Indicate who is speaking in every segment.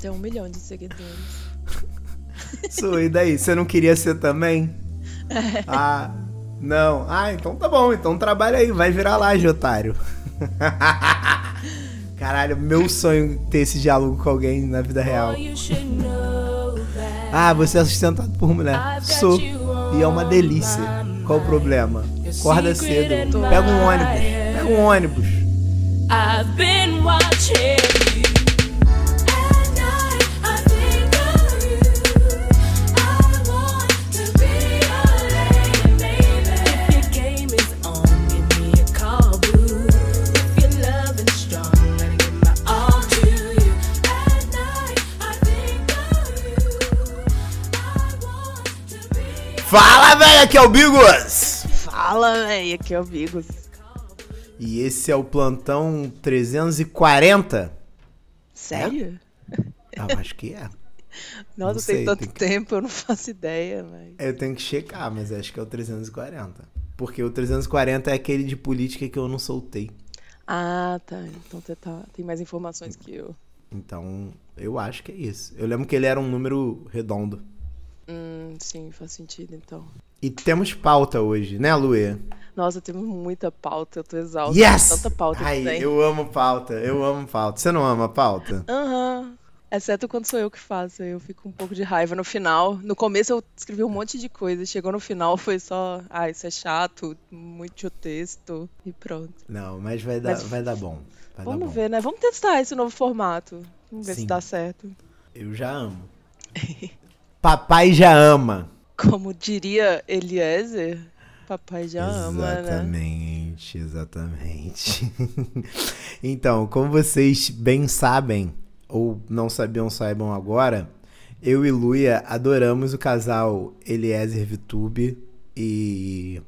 Speaker 1: Tem um milhão de seguidores.
Speaker 2: Sou, e daí? Você não queria ser também?
Speaker 1: É.
Speaker 2: Ah, não. Ah, então tá bom. Então trabalha aí. Vai virar laje, otário. Caralho, meu sonho ter esse diálogo com alguém na vida real. Ah, você é sustentado por mulher. Sou. E é uma delícia. Qual o problema? Acorda cedo. Pega um ônibus. Pega um ônibus.
Speaker 3: I've been watching
Speaker 2: Fala, velho, aqui é o Bigos.
Speaker 1: Fala, véi, aqui é o Bigos.
Speaker 2: E esse é o plantão 340.
Speaker 1: Sério?
Speaker 2: Ah, eu acho que é.
Speaker 1: Nossa,
Speaker 2: Não
Speaker 1: tem
Speaker 2: sei,
Speaker 1: tanto
Speaker 2: tem que-
Speaker 1: tempo, eu não faço ideia, velho.
Speaker 2: Eu tenho que checar, mas acho que é o 340. Porque o 340 é aquele de política que eu não soltei.
Speaker 1: Ah, tá. Então você tá... tem mais informações que eu.
Speaker 2: Então, eu acho que é isso. Eu lembro que ele era um número redondo.
Speaker 1: Hum, sim, faz sentido, então.
Speaker 2: E temos pauta hoje, né, Luê?
Speaker 1: Nossa, temos muita pauta, eu tô exausta.
Speaker 2: Yes!
Speaker 1: Tanta pauta
Speaker 2: Ai,
Speaker 1: que tem.
Speaker 2: eu amo pauta, eu amo pauta. Você não ama pauta?
Speaker 1: Aham. Exceto quando sou eu que faço, eu fico um pouco de raiva no final. No começo eu escrevi um monte de coisa, chegou no final foi só, ah, isso é chato, muito texto e pronto.
Speaker 2: Não, mas vai dar,
Speaker 1: Mas-
Speaker 2: vai dar bom. Vai dar
Speaker 1: Vamos
Speaker 2: bom.
Speaker 1: ver, né? Vamos testar esse novo formato. Vamos ver
Speaker 2: Sim.
Speaker 1: se dá certo.
Speaker 2: Eu já amo. Papai já ama.
Speaker 1: Como diria Eliezer, papai já ama, né?
Speaker 2: Exatamente, exatamente. então, como vocês bem sabem, ou não sabiam, saibam agora, eu e Luia adoramos o casal Eliezer Vitube e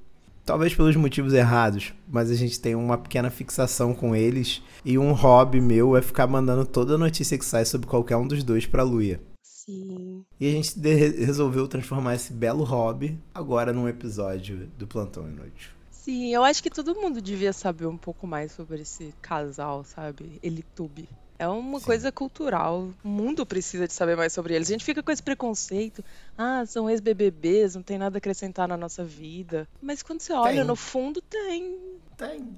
Speaker 2: talvez pelos motivos errados, mas a gente tem uma pequena fixação com eles e um hobby meu é ficar mandando toda notícia que sai sobre qualquer um dos dois pra Luia.
Speaker 1: Sim.
Speaker 2: E a gente resolveu transformar esse belo hobby agora num episódio do Plantão Inútil.
Speaker 1: Sim, eu acho que todo mundo devia saber um pouco mais sobre esse casal, sabe? Elitube. É uma
Speaker 2: Sim.
Speaker 1: coisa cultural. O mundo precisa de saber mais sobre eles. A gente fica com esse preconceito. Ah, são ex-BBBs, não tem nada a acrescentar na nossa vida. Mas quando você olha,
Speaker 2: Tem.
Speaker 1: no fundo tem.
Speaker 2: Tem.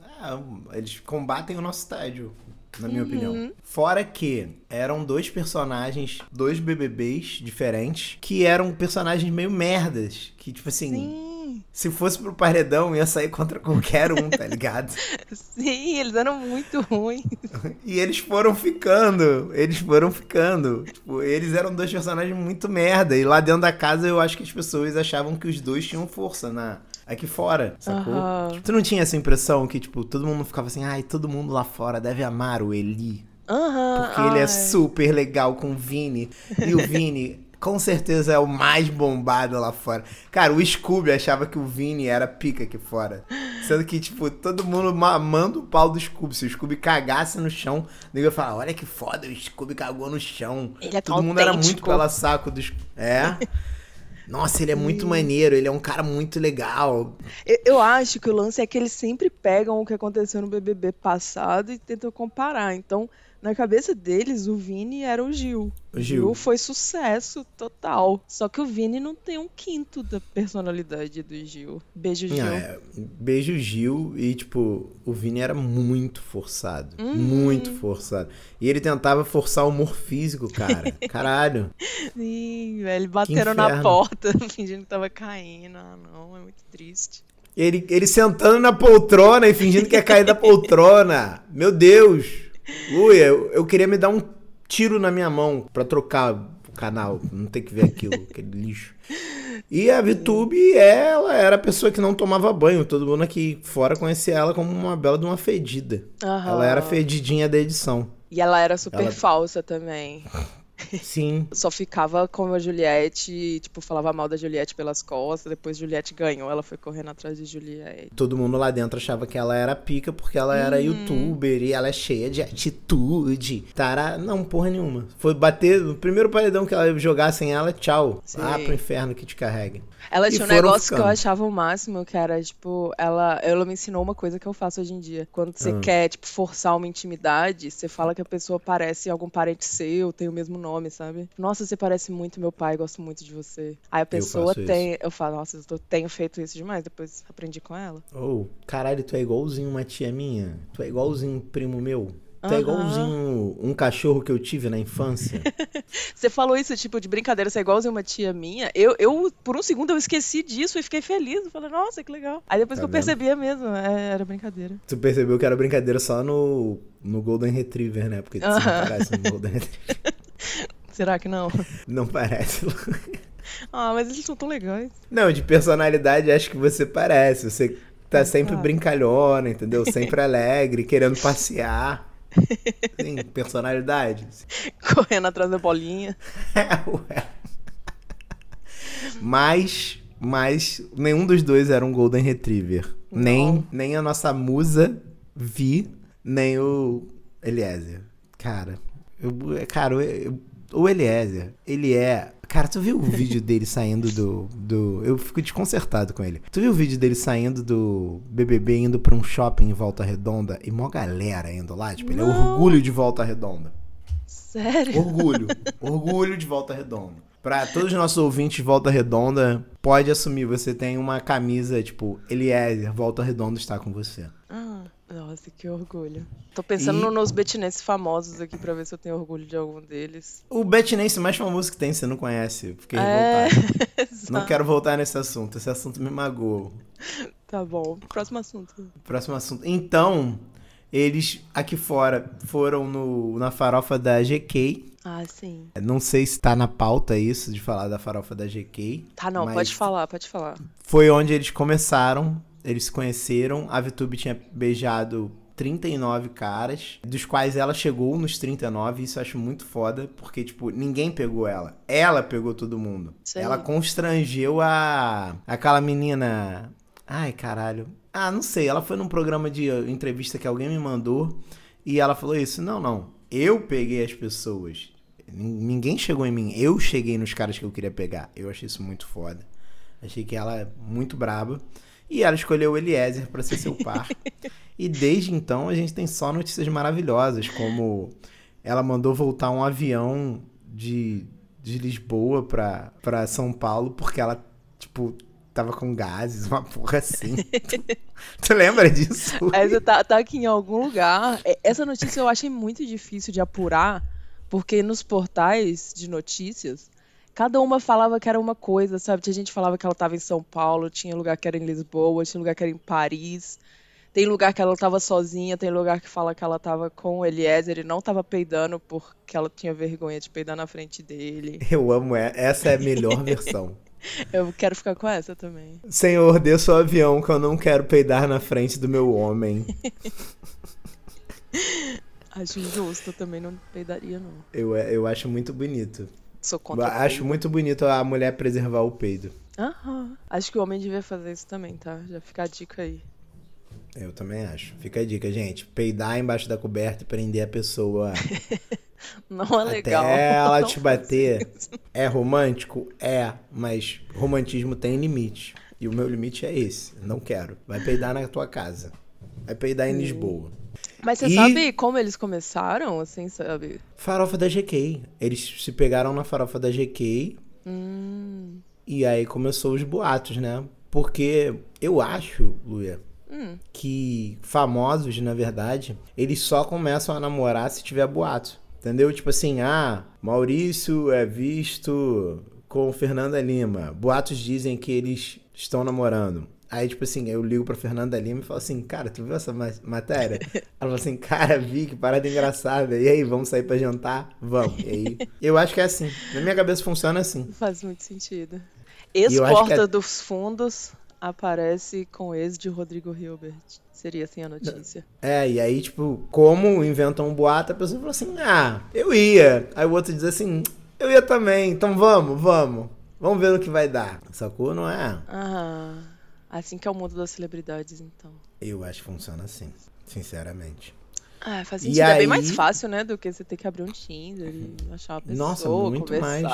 Speaker 2: Ah, eles combatem o nosso tédio, na minha
Speaker 1: Uhum.
Speaker 2: opinião. Fora que eram dois personagens, dois BBBs diferentes, que eram personagens meio merdas. Que, tipo assim,
Speaker 1: Sim,
Speaker 2: se fosse pro paredão, ia sair contra qualquer um, tá ligado?
Speaker 1: sim, eles eram muito ruins.
Speaker 2: E eles foram ficando, eles foram ficando. Tipo, eles eram dois personagens muito merda. E lá dentro da casa eu acho que as pessoas achavam que os dois tinham força na aqui fora, sacou?
Speaker 1: Aham.
Speaker 2: Tu não tinha essa impressão que, tipo, todo mundo ficava assim, ai, todo mundo lá fora deve amar o Eli.
Speaker 1: Aham.
Speaker 2: Porque ele é
Speaker 1: ai.
Speaker 2: super legal com o Vini. E o Vini, com certeza, é o mais bombado lá fora. Cara, o Scooby achava que o Vini era pica aqui fora. Sendo que, tipo, todo mundo mamando o pau do Scooby. Se o Scooby cagasse no chão, nego ia falar, olha que foda, o Scooby cagou no chão.
Speaker 1: Ele é
Speaker 2: Todo mundo era muito
Speaker 1: autêntico.
Speaker 2: pela saco do Scooby. É. Nossa, ele é muito maneiro, ele é um cara muito legal.
Speaker 1: Eu, eu acho que o lance é que eles sempre pegam o que aconteceu no BBB passado e tentam comparar. Então, na cabeça deles, o Vini era o Gil.
Speaker 2: O Gil.
Speaker 1: foi sucesso total. Só que o Vini não tem um quinto da personalidade do Gil. Beijo, Gil.
Speaker 2: Ah, é, beijo Gil e tipo, o Vini era muito forçado,
Speaker 1: Uhum.
Speaker 2: muito forçado. E ele tentava forçar o humor físico, cara. Caralho.
Speaker 1: Sim, velho. Bateram na porta, fingindo que tava caindo. Ah, não, é muito triste.
Speaker 2: Ele, ele sentando na poltrona e fingindo que ia cair da poltrona. Meu Deus. Luia, eu, eu queria me dar um tiro na minha mão pra trocar o canal, não ter que ver aquilo, aquele lixo. E a Vitube, ela era a pessoa que não tomava banho. Todo mundo aqui fora conhecia ela como uma bela de uma fedida.
Speaker 1: Aham.
Speaker 2: Ela era a fedidinha da edição.
Speaker 1: E ela era super
Speaker 2: Ela-
Speaker 1: falsa também.
Speaker 2: Sim.
Speaker 1: Só ficava com a Juliette, tipo, falava mal da Juliette pelas costas, depois Juliette ganhou, ela foi correndo atrás de Juliette.
Speaker 2: Todo mundo lá dentro achava que ela era pica porque ela era youtuber e ela é cheia de atitude. Tara, não, porra nenhuma. Foi bater no primeiro paredão que ela jogassem ela, tchau.
Speaker 1: Sim.
Speaker 2: Ah, pro inferno que te carregue.
Speaker 1: Ela
Speaker 2: E
Speaker 1: tinha um negócio que eu
Speaker 2: ficando.
Speaker 1: achava o máximo, que era, tipo, ela, ela me ensinou uma coisa que eu faço hoje em dia. Quando você
Speaker 2: Ah.
Speaker 1: quer, tipo, forçar uma intimidade, você fala que a pessoa parece algum parente seu, tem o mesmo nome, sabe? Nossa, você parece muito meu pai, gosto muito de você. Aí a pessoa
Speaker 2: isso.
Speaker 1: tem. Eu falo, nossa, eu tenho feito isso demais, depois aprendi com ela.
Speaker 2: Oh, caralho, tu é igualzinho uma tia minha. Tu é igualzinho um primo meu. Tu é
Speaker 1: Aham.
Speaker 2: igualzinho um cachorro que eu tive na infância.
Speaker 1: Você falou isso, tipo, de brincadeira, você é igualzinho uma tia minha. Eu, eu, por um segundo, eu esqueci disso e fiquei feliz. Eu falei, nossa, que legal. Aí depois
Speaker 2: Tá
Speaker 1: que eu
Speaker 2: vendo?
Speaker 1: percebia mesmo, é, era brincadeira.
Speaker 2: tu percebeu que era brincadeira só no, no Golden Retriever, né? Porque tu não
Speaker 1: Aham.
Speaker 2: parece no Golden Retriever.
Speaker 1: Será que não?
Speaker 2: Não parece.
Speaker 1: Ah, mas eles são tão legais.
Speaker 2: Não, de personalidade acho que você parece. Você tá sempre
Speaker 1: Ah.
Speaker 2: brincalhona, entendeu? Sempre alegre, querendo passear. Sim, personalidade.
Speaker 1: Correndo atrás da bolinha.
Speaker 2: É, ué. Mas, mas nenhum dos dois era um Golden Retriever. Nem, nem a nossa musa Vi, nem o Eliezer. Cara, eu, cara, eu- o Eliezer, ele é. Cara, tu viu o vídeo dele saindo do, do. Eu fico desconcertado com ele. Tu viu o vídeo dele saindo do BBB indo pra um shopping em Volta Redonda e mó galera indo lá? Tipo, ele é
Speaker 1: Não.
Speaker 2: orgulho de Volta Redonda.
Speaker 1: Sério?
Speaker 2: Orgulho. Orgulho de Volta Redonda. Pra todos os nossos ouvintes de Volta Redonda, pode assumir, você tem uma camisa, tipo, Eliezer, Volta Redonda está com você.
Speaker 1: Ah, nossa, que orgulho. Tô pensando
Speaker 2: E-
Speaker 1: nos betinenses famosos aqui pra ver se eu tenho orgulho de algum deles.
Speaker 2: O betinense mais famoso que tem, você não conhece. Fiquei
Speaker 1: É,
Speaker 2: revoltado. Não quero voltar nesse assunto, esse assunto me magoou.
Speaker 1: Tá bom. Próximo assunto.
Speaker 2: Próximo assunto. Então, eles aqui fora foram no, na farofa da GK.
Speaker 1: Ah, sim.
Speaker 2: Não sei se tá na pauta isso, de falar da farofa da GK.
Speaker 1: Tá, não, pode falar, pode falar.
Speaker 2: Foi onde eles começaram, eles se conheceram. A VTube tinha beijado 39 caras, dos quais ela chegou nos 39. Isso eu acho muito foda, porque, tipo, ninguém pegou ela. Ela pegou todo mundo. Ela constrangeu a. aquela menina. Ai, caralho. Ah, não sei. Ela foi num programa de entrevista que alguém me mandou e ela falou isso. Não, não. Eu peguei as pessoas. Nin- Ninguém chegou em mim. Eu cheguei nos caras que eu queria pegar. Eu achei isso muito foda. Achei que ela é muito braba. E ela escolheu o Eliezer pra ser seu par. e desde então a gente tem só notícias maravilhosas, como ela mandou voltar um avião de, de Lisboa pra São Paulo porque ela, tipo, tava com gases, uma porra assim. tu lembra disso?
Speaker 1: Essa tá, tá aqui em algum lugar. É, Essa notícia eu achei muito difícil de apurar, porque nos portais de notícias, cada uma falava que era uma coisa, sabe? Tinha gente que falava que ela tava em São Paulo, tinha lugar que era em Lisboa, tinha lugar que era em Paris. Tem lugar que ela tava sozinha, tem lugar que fala que ela tava com o Eliezer e não tava peidando porque ela tinha vergonha de peidar na frente dele.
Speaker 2: Eu amo, é- essa é a melhor versão.
Speaker 1: Eu quero ficar com essa também.
Speaker 2: Senhor, desça o avião que eu não quero peidar na frente do meu homem.
Speaker 1: Acho injusto, eu também não peidaria, não.
Speaker 2: Eu, eu acho muito bonito.
Speaker 1: Sou contra
Speaker 2: Acho muito bonito a mulher preservar o peido.
Speaker 1: Aham. Acho que o homem devia fazer isso também, tá? Já fica a dica aí.
Speaker 2: Eu também acho. Fica a dica, gente. Peidar embaixo da coberta e prender a pessoa
Speaker 1: Não é legal.
Speaker 2: até ela
Speaker 1: Não
Speaker 2: te bater. É romântico? É, mas romantismo tem limite. E o meu limite é esse. Não quero. Vai peidar na tua casa. Vai peidar em Lisboa.
Speaker 1: Mas você
Speaker 2: E-
Speaker 1: sabe como eles começaram, assim, sabe?
Speaker 2: Farofa da GK. Eles se pegaram na farofa da GK
Speaker 1: Hum.
Speaker 2: e aí começou os boatos, né? Porque eu acho, Luia,
Speaker 1: Hum.
Speaker 2: que famosos, na verdade, eles só começam a namorar se tiver boato. Entendeu? Tipo assim, ah, Maurício é visto com Fernanda Lima. Boatos dizem que eles estão namorando. Aí, tipo assim, eu ligo pra Fernanda Lima e falo assim, cara, tu viu essa ma- matéria? Ela falou assim, cara, vi, que parada engraçada. E aí, vamos sair pra jantar? Vamos. E aí, eu acho que é assim. Na minha cabeça funciona assim.
Speaker 1: Faz muito sentido.
Speaker 2: que
Speaker 1: Ex-porta
Speaker 2: é-
Speaker 1: dos fundos, Aparece com ex de Rodrigo Hilbert. Seria assim a notícia.
Speaker 2: É, e aí, tipo, como inventam um boato, a pessoa fala assim, ah, eu ia. Aí o outro diz assim, eu ia também, então vamos, vamos. Vamos ver no que vai dar. Sacou? Não é?
Speaker 1: Ah, assim que é o mundo das celebridades, então.
Speaker 2: Eu acho que funciona assim, sinceramente.
Speaker 1: Ah, faz
Speaker 2: E
Speaker 1: sentido. É bem mais fácil, né? Do que você ter que abrir um Tinder e achar uma pessoa,
Speaker 2: Nossa, muito mais.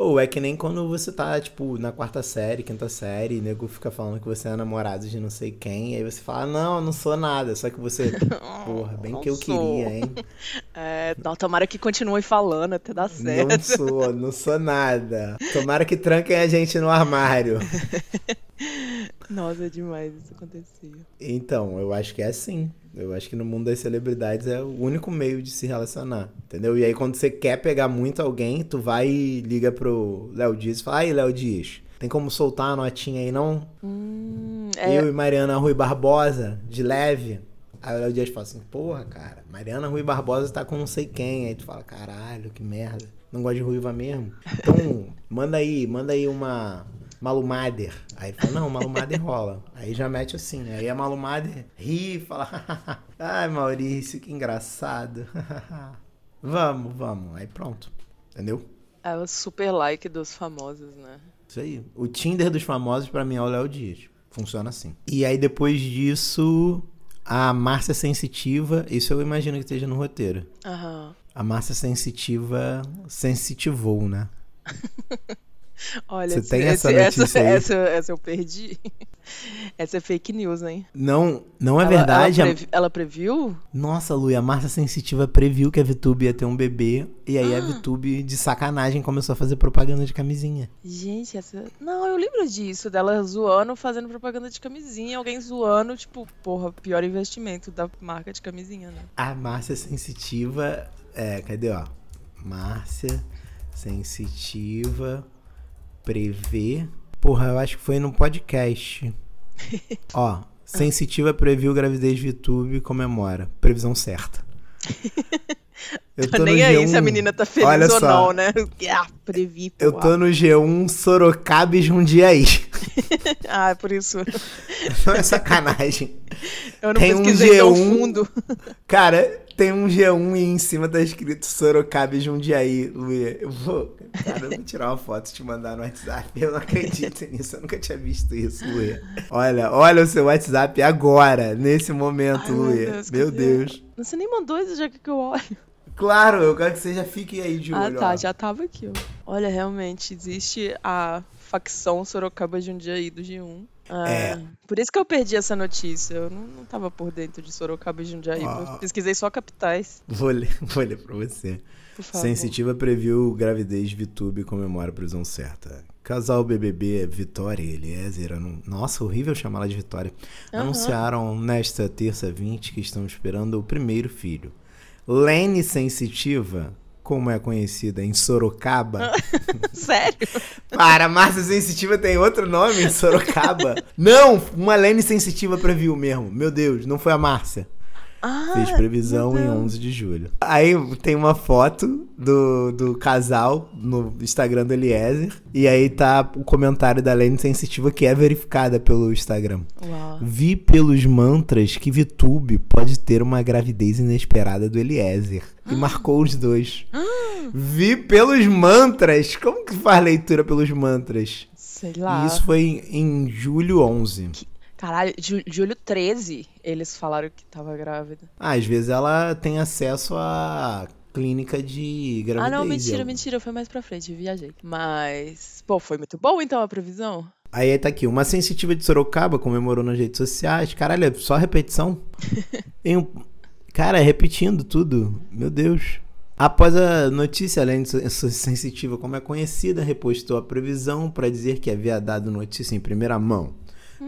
Speaker 2: Ou é que nem quando você tá, tipo, na quarta série, quinta série, e o nego fica falando que você é namorado de não sei quem, aí você fala, não, não sou nada. Só que você, porra, bem
Speaker 1: Não
Speaker 2: que eu
Speaker 1: sou.
Speaker 2: queria, hein?
Speaker 1: É, não, tomara que continue falando até dar certo.
Speaker 2: Não sou, não sou nada. Tomara que tranquem a gente no armário.
Speaker 1: Nossa, é demais isso acontecer.
Speaker 2: Então, eu acho que é assim. Eu acho que no mundo das celebridades é o único meio de se relacionar, entendeu? E aí quando você quer pegar muito alguém, tu vai e liga pro Léo Dias e fala, aí, Léo Dias, tem como soltar uma notinha aí, não?
Speaker 1: Hum, é,
Speaker 2: Eu e Mariana Rui Barbosa, de leve. Aí o Léo Dias fala assim, porra, cara, Mariana Rui Barbosa tá com não sei quem. Aí tu fala, caralho, que merda. Não gosta de ruiva mesmo? Então, manda aí, manda aí uma Malumader. Aí ele fala, não, Malumader rola. Aí já mete assim. Aí a Malumader ri e fala, ai Maurício, que engraçado. vamos, vamos. Aí pronto. Entendeu?
Speaker 1: é o super like dos famosos, né?
Speaker 2: Isso aí. O Tinder dos famosos pra mim é o Léo Dias. Funciona assim. E aí depois disso, a Márcia Sensitiva, isso eu imagino que esteja no roteiro.
Speaker 1: Aham.
Speaker 2: A Márcia Sensitiva sensitivou, né?
Speaker 1: Olha,
Speaker 2: Você tem essa
Speaker 1: esse-
Speaker 2: notícia aí?
Speaker 1: essa, essa eu perdi. Essa é fake news, hein?
Speaker 2: Não, não é
Speaker 1: Ela-
Speaker 2: verdade.
Speaker 1: Ela, previ- ela previu?
Speaker 2: Nossa, Lu, a Márcia Sensitiva previu que a VTube ia ter um bebê. E aí
Speaker 1: Ah.
Speaker 2: a VTube, de sacanagem, começou a fazer propaganda de camisinha.
Speaker 1: Gente, essa. Não, eu lembro disso, dela zoando, fazendo propaganda de camisinha, alguém zoando, tipo, porra, pior investimento da marca de camisinha, né?
Speaker 2: A Márcia Sensitiva. É, cadê, ó? Márcia Sensitiva prevê. Porra, eu acho que foi no podcast. ó, Sensitiva previu gravidez VTube e comemora. Previsão certa. Eu
Speaker 1: Tá
Speaker 2: tô no
Speaker 1: nem aí
Speaker 2: G1.
Speaker 1: se a menina tá feliz
Speaker 2: Olha
Speaker 1: ou
Speaker 2: só.
Speaker 1: não, né? Ah, previ,
Speaker 2: Eu
Speaker 1: porra.
Speaker 2: tô no G1 Sorocaba e Jundiaí.
Speaker 1: Ah, é por isso.
Speaker 2: Não é sacanagem.
Speaker 1: Eu não
Speaker 2: Tem um
Speaker 1: pesquisei tão
Speaker 2: G1.
Speaker 1: fundo.
Speaker 2: Cara, tem um G1 e em cima tá escrito Sorocaba e Jundiaí, Luia. Eu vou. Cara, eu vou tirar uma foto e te mandar no WhatsApp. Eu não acredito nisso. Eu nunca tinha visto isso, Luia. Olha, olha o seu WhatsApp agora, nesse momento,
Speaker 1: Ai, meu
Speaker 2: Luia.
Speaker 1: Deus,
Speaker 2: Meu
Speaker 1: cadê?
Speaker 2: Deus.
Speaker 1: Você nem mandou isso já que eu olho.
Speaker 2: Claro, eu quero que você já fique aí de
Speaker 1: Ah,
Speaker 2: olho.
Speaker 1: tá,
Speaker 2: ó.
Speaker 1: já tava aqui, ó. Olha, realmente, existe a facção Sorocaba Jundiaí do G1. Ah,
Speaker 2: É.
Speaker 1: Por isso que eu perdi essa notícia. Eu não, não tava por dentro de Sorocaba e Jundiaí. Eu pesquisei só capitais,
Speaker 2: Vou ler, vou ler pra você. Sensitiva previu gravidez VTube e comemora a prisão certa. Casal BBB Vitória e Eliezer. anu- Nossa, horrível chamá-la de Vitória.
Speaker 1: Aham.
Speaker 2: Anunciaram nesta terça 20 que estão esperando o primeiro filho. Lene Sensitiva, como é conhecida em Sorocaba.
Speaker 1: Sério?
Speaker 2: Para, Márcia Sensitiva tem outro nome em Sorocaba. não, uma Lene Sensitiva previu mesmo. Meu Deus, não foi a Márcia.
Speaker 1: Ah,
Speaker 2: Fez previsão em
Speaker 1: Deus.
Speaker 2: 11 de julho. Aí tem uma foto do, do casal no Instagram do Eliezer. E aí tá o comentário da Lene Sensitiva que é verificada pelo Instagram.
Speaker 1: Uau.
Speaker 2: Vi pelos mantras que VTube pode ter uma gravidez inesperada do Eliezer. E marcou os dois. Vi pelos mantras. Como que faz leitura pelos mantras?
Speaker 1: Sei lá.
Speaker 2: E isso foi em, em julho 11.
Speaker 1: Caralho, ju- julho 13, eles falaram que tava grávida.
Speaker 2: Ah, às vezes ela tem acesso à clínica de gravidez.
Speaker 1: ah, não, mentira, mentira. Foi mais pra frente, viajei. Mas, pô, foi muito bom então a previsão.
Speaker 2: Aí tá aqui, uma sensitiva de Sorocaba comemorou nas redes sociais. Caralho, é só repetição? Em um- Cara, repetindo tudo. Meu Deus. Após a notícia, além de sensitiva como é conhecida, repostou a previsão para dizer que havia dado notícia em primeira mão.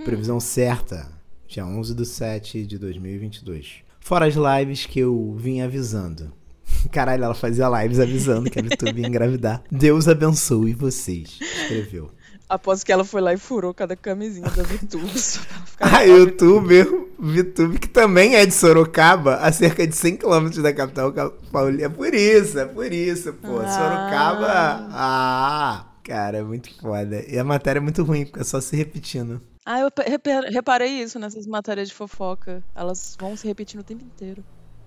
Speaker 2: Previsão certa, dia 11 de 7 de 2022. Fora as lives que eu vim avisando. Caralho, ela fazia lives avisando que a VTube ia engravidar. Deus abençoe vocês, escreveu.
Speaker 1: Após que ela foi lá e furou cada camisinha da ficar
Speaker 2: A
Speaker 1: grávida.
Speaker 2: youtuber VTube, que também é de Sorocaba, a cerca de 100 km da capital ca- paulista. É por isso, é por isso, pô.
Speaker 1: Ah.
Speaker 2: Sorocaba. Ah, cara, é muito foda. E a matéria é muito ruim, porque é só se repetindo.
Speaker 1: Ah, eu reparei isso nessas matérias de fofoca. Elas vão se repetindo o tempo inteiro.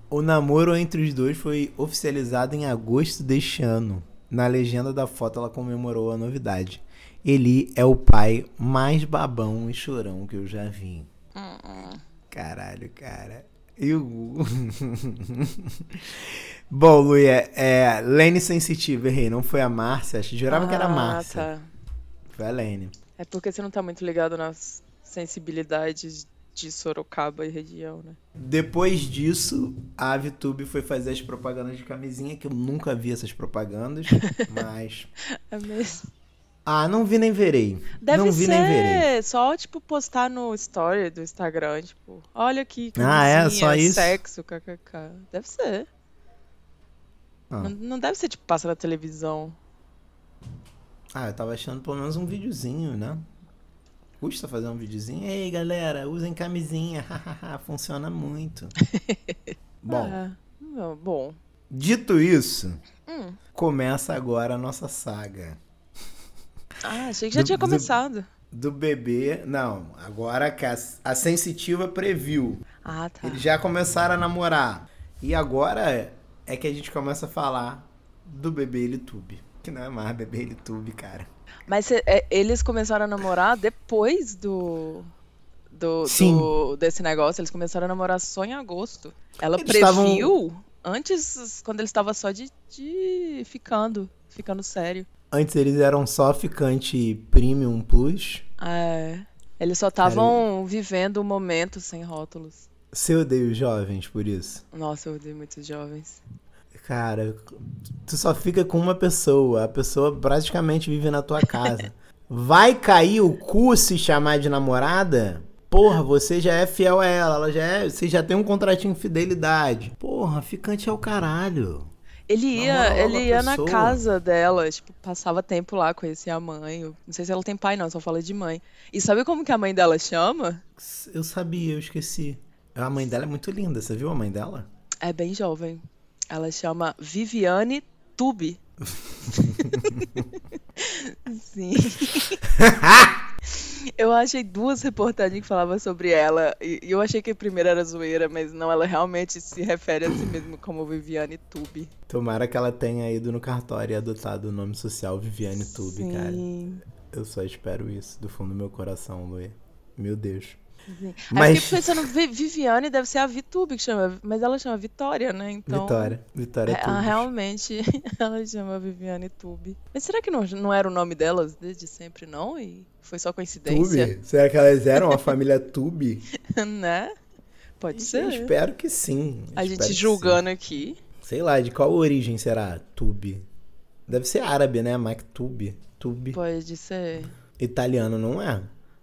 Speaker 2: O namoro entre os dois foi oficializado em agosto deste ano. Na legenda da foto, ela comemorou a novidade. Eli é o pai mais babão e chorão que eu já vi. Caralho, cara. Eu. Bom, Luia, é. Lene Sensitiva, errei. Não foi a Márcia. Jurava que era a
Speaker 1: Ah,
Speaker 2: Márcia.
Speaker 1: tá.
Speaker 2: Foi a Lene.
Speaker 1: É porque você não tá muito ligado nas sensibilidades de Sorocaba e região, né?
Speaker 2: Depois disso, a VTube foi fazer as propagandas de camisinha, que eu nunca vi essas propagandas, mas.
Speaker 1: É mesmo.
Speaker 2: Ah, não vi nem verei.
Speaker 1: Deve
Speaker 2: não vi
Speaker 1: ser
Speaker 2: nem verei.
Speaker 1: só, tipo, postar no story do Instagram, tipo, olha aqui,
Speaker 2: Ah, é? Só isso?
Speaker 1: sexo, kkk. Deve ser.
Speaker 2: Ah.
Speaker 1: Não, não deve ser, tipo, passa na televisão.
Speaker 2: Ah, eu tava achando pelo menos um videozinho, né? Custa fazer um videozinho? Ei, galera, usem camisinha. Funciona muito. Bom,
Speaker 1: Ah, não, bom.
Speaker 2: dito isso,
Speaker 1: Hum.
Speaker 2: começa agora a nossa saga.
Speaker 1: Ah, achei que já
Speaker 2: Do-
Speaker 1: tinha
Speaker 2: do-
Speaker 1: começado.
Speaker 2: Do bebê. Não, agora que a, a sensitiva previu.
Speaker 1: Ah, tá.
Speaker 2: Eles já começaram a namorar. E agora é que a gente começa a falar do bebê Elitube. Que não é mais bebê Elitube, cara.
Speaker 1: Mas é, eles começaram a namorar depois do, do,
Speaker 2: Sim.
Speaker 1: do- desse negócio. Eles começaram a namorar só em agosto. Ela
Speaker 2: Eles estavam-
Speaker 1: previu antes, quando ele estava só de, de ficando, ficando sério.
Speaker 2: Antes eles eram só ficante Premium Plus.
Speaker 1: É, eles só estavam vivendo o momento sem rótulos.
Speaker 2: Você odeia os jovens por isso?
Speaker 1: Nossa, eu odeio muitos jovens.
Speaker 2: Cara, tu só fica com uma pessoa. A pessoa praticamente vive na tua casa. Vai cair o cu se chamar de namorada? Porra, você já é fiel a ela, ela já é, você já tem um contratinho de fidelidade. Porra, ficante é o caralho.
Speaker 1: Ele ia, ele ia na casa dela, tipo, passava tempo lá, conhecia a mãe. Não sei se ela tem pai, não, só fala de mãe. E sabe como que a mãe dela chama?
Speaker 2: Eu sabia, eu esqueci. A mãe dela é muito linda, você viu a mãe dela?
Speaker 1: É bem jovem. Ela chama Viviane Tube. Sim. Eu achei duas reportagens que falavam sobre ela. E eu achei que a primeira era zoeira, mas não, ela realmente se refere a si mesma como Viviane Tube.
Speaker 2: Tomara que ela tenha ido no cartório e adotado o nome social Viviane Tube, cara.
Speaker 1: Sim.
Speaker 2: Eu só espero isso do fundo do meu coração, Luê. Meu Deus.
Speaker 1: Sim. Aí
Speaker 2: Mas-
Speaker 1: eu fiquei pensando, Vi- Viviane deve ser a Vitube que chama, mas ela chama Vitória, né? Então.
Speaker 2: Vitória. Vitória
Speaker 1: É,
Speaker 2: Tubes.
Speaker 1: realmente, ela chama Viviane Tube. Mas será que não, não era o nome delas desde sempre, não? E foi só coincidência?
Speaker 2: Tube? Será que elas eram uma família Tube?
Speaker 1: né? Pode
Speaker 2: Eu
Speaker 1: ser.
Speaker 2: espero que sim.
Speaker 1: A
Speaker 2: espero
Speaker 1: gente julgando aqui.
Speaker 2: Sei lá, de qual origem será Tube? Deve ser árabe, né? Maktube. Tube.
Speaker 1: Pode ser.
Speaker 2: Italiano não é?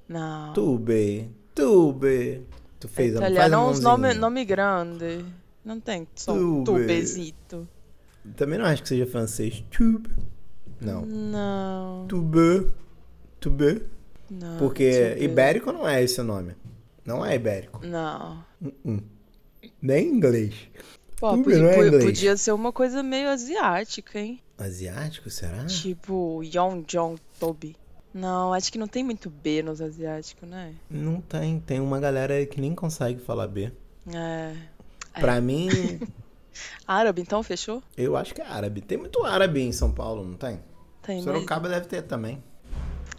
Speaker 1: Não.
Speaker 2: Tube. Tube. Tu fez a faz a
Speaker 1: Italiano é uns nome, nome grande. Não tem só
Speaker 2: Tube.
Speaker 1: tubezito.
Speaker 2: Também não acho que seja francês. Tube. Não.
Speaker 1: Não.
Speaker 2: Tube. Tube.
Speaker 1: Não.
Speaker 2: Porque
Speaker 1: tube.
Speaker 2: ibérico não é esse o nome. Não é ibérico.
Speaker 1: Não.
Speaker 2: Uh-uh. Nem inglês.
Speaker 1: Pô,
Speaker 2: Tube
Speaker 1: podia,
Speaker 2: não é inglês.
Speaker 1: podia ser uma coisa meio asiática, hein?
Speaker 2: Asiático, será?
Speaker 1: Tipo, Yongjong Tobi. Não, acho que não tem muito B nos asiáticos, né?
Speaker 2: Não tem. Tem uma galera que nem consegue falar B.
Speaker 1: É.
Speaker 2: Pra mim,
Speaker 1: Árabe, então, fechou?
Speaker 2: eu acho que é árabe. Tem muito árabe em São Paulo, não tem?
Speaker 1: Tem, mas
Speaker 2: Sorocaba deve ter também.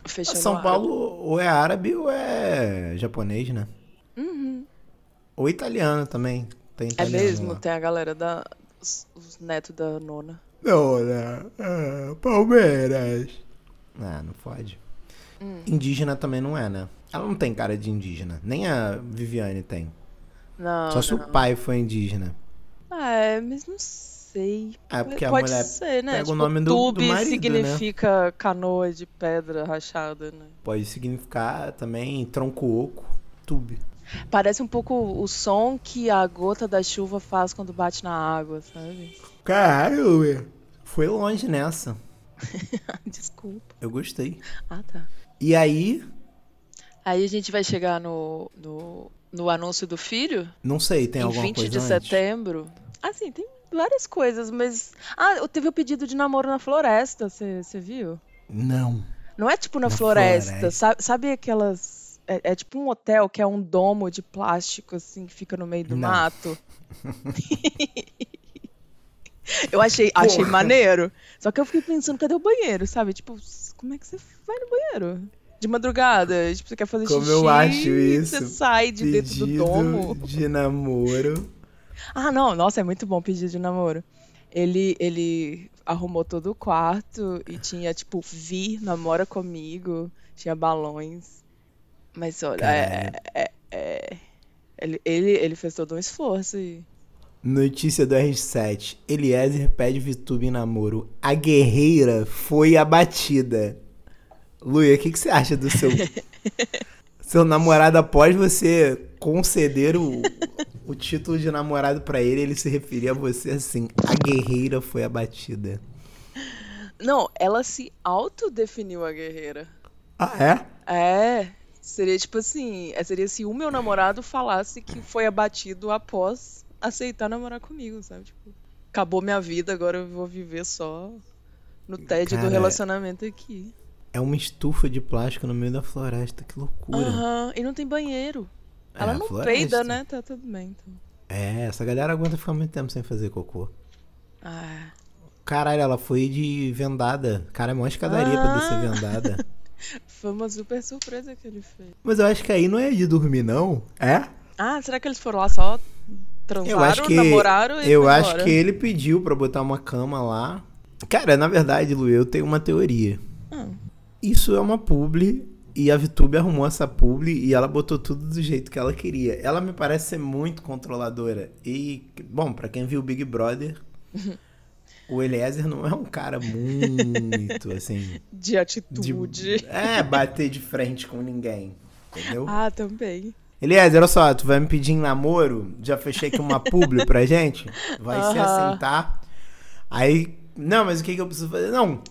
Speaker 1: fechou
Speaker 2: São Paulo ou é árabe ou é japonês, né?
Speaker 1: Uhum.
Speaker 2: Ou italiano também. Tem
Speaker 1: É
Speaker 2: italiano
Speaker 1: mesmo,
Speaker 2: lá.
Speaker 1: tem a galera da. Os, os netos da nona.
Speaker 2: Não, né? Ah, Palmeiras. Ah, não pode.
Speaker 1: Hum.
Speaker 2: Indígena também não é, né? Ela não tem cara de indígena. Nem a Viviane tem.
Speaker 1: Não.
Speaker 2: Só se
Speaker 1: não.
Speaker 2: o pai foi indígena.
Speaker 1: É, mas não sei.
Speaker 2: É porque a
Speaker 1: Pode
Speaker 2: mulher
Speaker 1: ser, né?
Speaker 2: pega o
Speaker 1: Tipo,
Speaker 2: nome do- do marido, né?
Speaker 1: significa canoa de pedra rachada, né?
Speaker 2: pode significar também tronco oco, tube.
Speaker 1: Parece um pouco o som que a gota da chuva faz quando bate na água, sabe?
Speaker 2: Caralho, foi longe nessa.
Speaker 1: Desculpa.
Speaker 2: Eu gostei.
Speaker 1: Ah, tá.
Speaker 2: E aí,
Speaker 1: Aí a gente vai chegar no, no, no anúncio do filho,
Speaker 2: não sei, tem
Speaker 1: em
Speaker 2: alguma
Speaker 1: 20
Speaker 2: coisa
Speaker 1: de
Speaker 2: antes?
Speaker 1: setembro. Ah, sim, tem várias coisas, mas. Ah, teve o pedido de namoro na floresta, você viu?
Speaker 2: Não.
Speaker 1: Não é tipo na,
Speaker 2: Na
Speaker 1: floresta,
Speaker 2: floresta.
Speaker 1: Sabe, sabe aquelas É, é tipo um hotel que é um domo de plástico, assim, que fica no meio do
Speaker 2: Não.
Speaker 1: mato. eu achei, achei maneiro. Só que eu fiquei pensando, cadê o banheiro, sabe? Tipo, como é que você vai no banheiro? De madrugada, tipo, você quer fazer
Speaker 2: Como
Speaker 1: xixi,
Speaker 2: eu acho isso.
Speaker 1: você sai de dentro do domo.
Speaker 2: de namoro.
Speaker 1: Ah, não, nossa, é muito bom pedido de namoro. Ele, ele arrumou todo o quarto e tinha, tipo, Vi, namora comigo, tinha balões. Mas olha, é, é- é- ele, ele, ele fez todo um esforço e.
Speaker 2: Notícia do R7. Eliezer pede Vitube em namoro. A guerreira foi abatida. Luia, o que, que você acha do seu. seu namorado, após você conceder o, o título de namorado pra ele, ele se referia a você assim: a guerreira foi abatida.
Speaker 1: Não, ela se autodefiniu a guerreira.
Speaker 2: Ah, é?
Speaker 1: É, seria tipo assim, seria se o meu namorado falasse que foi abatido após aceitar namorar comigo, sabe? Tipo, acabou minha vida, agora eu vou viver só no tédio do
Speaker 2: Cara,
Speaker 1: relacionamento aqui.
Speaker 2: É uma estufa de plástico no meio da floresta, que loucura.
Speaker 1: Aham, e não tem banheiro. Ela
Speaker 2: É,
Speaker 1: não
Speaker 2: floresta.
Speaker 1: peida, né? Tá tudo bem, então.
Speaker 2: É, essa galera aguenta ficar muito tempo sem fazer cocô.
Speaker 1: Ah,
Speaker 2: Caralho, ela foi de vendada. Cara, é mó escadaria pra descer
Speaker 1: Ah.
Speaker 2: vendada.
Speaker 1: foi uma super surpresa que ele fez.
Speaker 2: Mas eu acho que aí não é de dormir, não? É?
Speaker 1: Ah, será que eles foram lá só transaram,
Speaker 2: Eu acho que.
Speaker 1: namoraram e
Speaker 2: eu acho
Speaker 1: embora?
Speaker 2: que ele pediu pra botar uma cama lá. Cara, na verdade, Lu, eu tenho uma teoria.
Speaker 1: Ah,
Speaker 2: Isso é uma publi e a VTube arrumou essa publi e ela botou tudo do jeito que ela queria. Ela me parece ser muito controladora. E, bom, pra quem viu o Big Brother, o Eliezer não é um cara muito, assim,
Speaker 1: de
Speaker 2: de,
Speaker 1: atitude.
Speaker 2: é, bater de frente com ninguém. Entendeu?
Speaker 1: Ah, também.
Speaker 2: Eliezer, olha só, tu vai me pedir em namoro? Já fechei aqui uma publi pra gente? Vai ser
Speaker 1: Aham.
Speaker 2: assim, tá? Aí, não, mas o que, que eu preciso fazer? Não,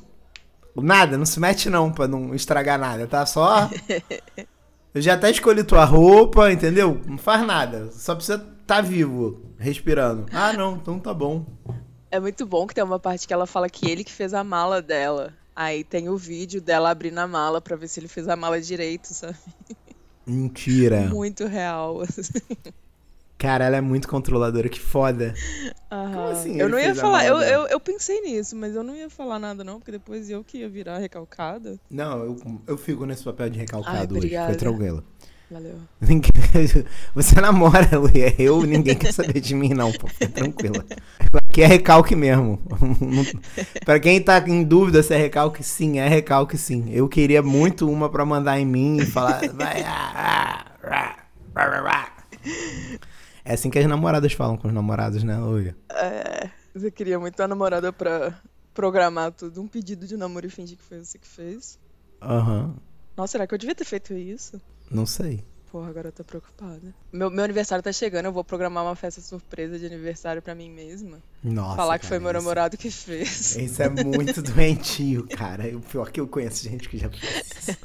Speaker 2: nada, não se mete não pra não estragar nada, tá? Só. Eu já até escolhi tua roupa, entendeu? Não faz nada, só precisa tá vivo, respirando. Ah, não, então tá bom.
Speaker 1: É muito bom que tem uma parte que ela fala que ele que fez a mala dela. Aí tem o vídeo dela abrindo a mala pra ver se ele fez a mala direito, sabe?
Speaker 2: Mentira.
Speaker 1: Muito real. assim.
Speaker 2: Cara, ela é muito controladora, que foda.
Speaker 1: Aham.
Speaker 2: assim
Speaker 1: eu não ia falar, eu, eu, eu pensei nisso, mas eu não ia falar nada não, porque depois eu que ia virar recalcada.
Speaker 2: Não, eu, eu fico nesse papel de
Speaker 1: Ai,
Speaker 2: recalcado hoje,
Speaker 1: obrigada.
Speaker 2: foi tranquilo.
Speaker 1: Valeu.
Speaker 2: Você namora, Luia. Eu, ninguém quer saber de mim, não, pô. Fica tranquila. Aqui é recalque mesmo. Pra quem tá em dúvida se é recalque, sim, é recalque sim. Eu queria muito uma pra mandar em mim e falar. Vai, ah, ah, ah, ah, ah. É assim que as namoradas falam com os namorados, né, Luia?
Speaker 1: É, você queria muito a namorada pra programar tudo, um pedido de namoro e fingir que foi você que fez.
Speaker 2: Aham.
Speaker 1: Nossa, será que eu devia ter feito isso?
Speaker 2: Não sei.
Speaker 1: Porra, agora eu tô preocupada. Meu, meu aniversário tá chegando, eu vou programar uma festa surpresa de aniversário pra mim mesma.
Speaker 2: Nossa.
Speaker 1: Falar que foi meu
Speaker 2: isso-
Speaker 1: namorado que fez.
Speaker 2: Isso é muito doentio, cara. O pior que eu conheço gente que já fez isso.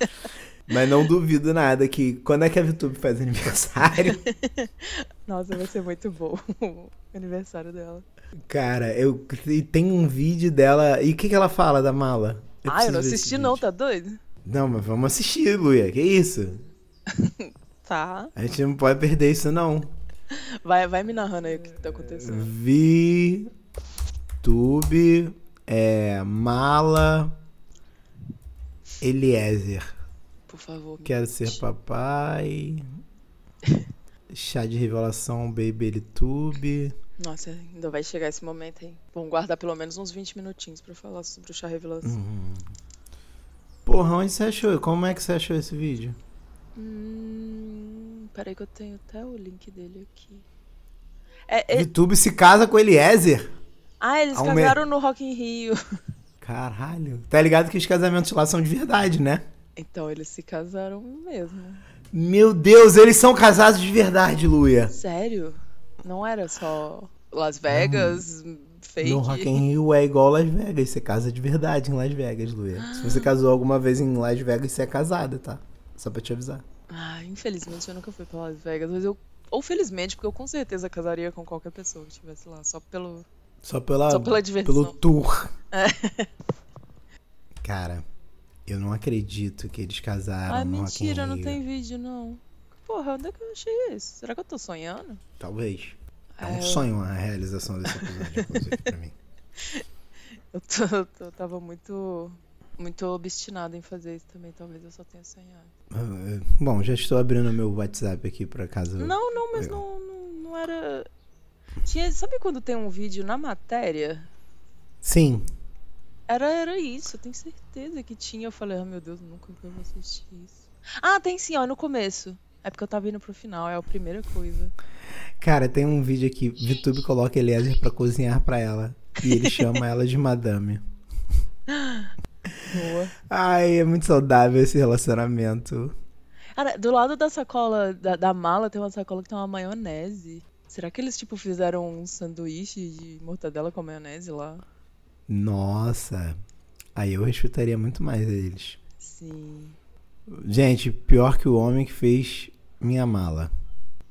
Speaker 2: Mas não duvido nada que quando é que a VTube faz aniversário?
Speaker 1: Nossa, vai ser muito bom o aniversário dela.
Speaker 2: Cara, eu e tem um vídeo dela. E o que, que ela fala da mala?
Speaker 1: ah, eu não assisti não, tá doido?
Speaker 2: Não, mas vamos assistir, Luia. Que isso?
Speaker 1: Tá.
Speaker 2: A gente não pode perder isso, não.
Speaker 1: Vai, vai me narrando aí o que, tá acontecendo.
Speaker 2: VTube, é, mala, Eliezer.
Speaker 1: Por favor.
Speaker 2: Quero ser papai. Chá de revelação, Baby Elitube.
Speaker 1: Nossa, ainda vai chegar esse momento aí. Vamos guardar pelo menos uns 20 minutinhos pra falar sobre o chá revelação.
Speaker 2: Uhum. Porra, onde você achou? Como é que você achou esse vídeo?
Speaker 1: Hum, peraí que eu tenho até o link dele aqui. É, é-
Speaker 2: YouTube se casa com Eliezer?
Speaker 1: Ah, eles
Speaker 2: Ao me-
Speaker 1: casaram no Rock in Rio.
Speaker 2: Caralho. Tá ligado que os casamentos lá são de verdade, né?
Speaker 1: Então, eles se casaram mesmo.
Speaker 2: Meu Deus, eles são casados de verdade, Luia.
Speaker 1: Sério? Não era só Las Vegas, fake?
Speaker 2: No Rock in Rio é igual Las Vegas. Você casa de verdade em Las Vegas, Luia. Se você casou alguma vez em Las Vegas, você é casada, tá? Só pra te avisar.
Speaker 1: Ah, infelizmente eu nunca fui pra Las Vegas, mas eu. Ou felizmente, porque eu com certeza casaria com qualquer pessoa que estivesse lá, só pelo.
Speaker 2: Só pela,
Speaker 1: Só pela diversão.
Speaker 2: pelo tour. Cara, Eu não acredito que eles casaram in
Speaker 1: mentira, não tem vídeo, não. Porra, onde é que eu achei isso? Será que eu tô sonhando?
Speaker 2: Talvez. É um
Speaker 1: É,
Speaker 2: sonho a realização desse episódio, inclusive, pra mim.
Speaker 1: Eu, tô, tô- eu tava muito, muito obstinada em fazer isso também. Talvez eu só tenha sonhado.
Speaker 2: Ah, Bom, já estou abrindo meu WhatsApp aqui pra caso.
Speaker 1: Não, não, mas não, não, não era. Tinha, sabe quando tem um vídeo na matéria?
Speaker 2: Sim.
Speaker 1: Era, era isso, eu tenho certeza que tinha. Eu falei, ah, meu Deus, nunca que eu vou assistir isso. Ah, tem sim, ó, no começo. É porque eu tava indo pro final, é a primeira coisa.
Speaker 2: Cara, tem um vídeo aqui. VTube coloca Eliezer pra cozinhar pra ela. E ele chama ela de madame.
Speaker 1: Boa.
Speaker 2: Ai, é muito saudável esse relacionamento.
Speaker 1: Cara, do lado da sacola, da, da mala, tem uma sacola que tem uma maionese. Será que eles, tipo, fizeram um sanduíche de mortadela com maionese lá?
Speaker 2: Nossa. Aí eu respeitaria muito mais eles.
Speaker 1: Sim.
Speaker 2: Gente, pior que o homem que fez minha mala.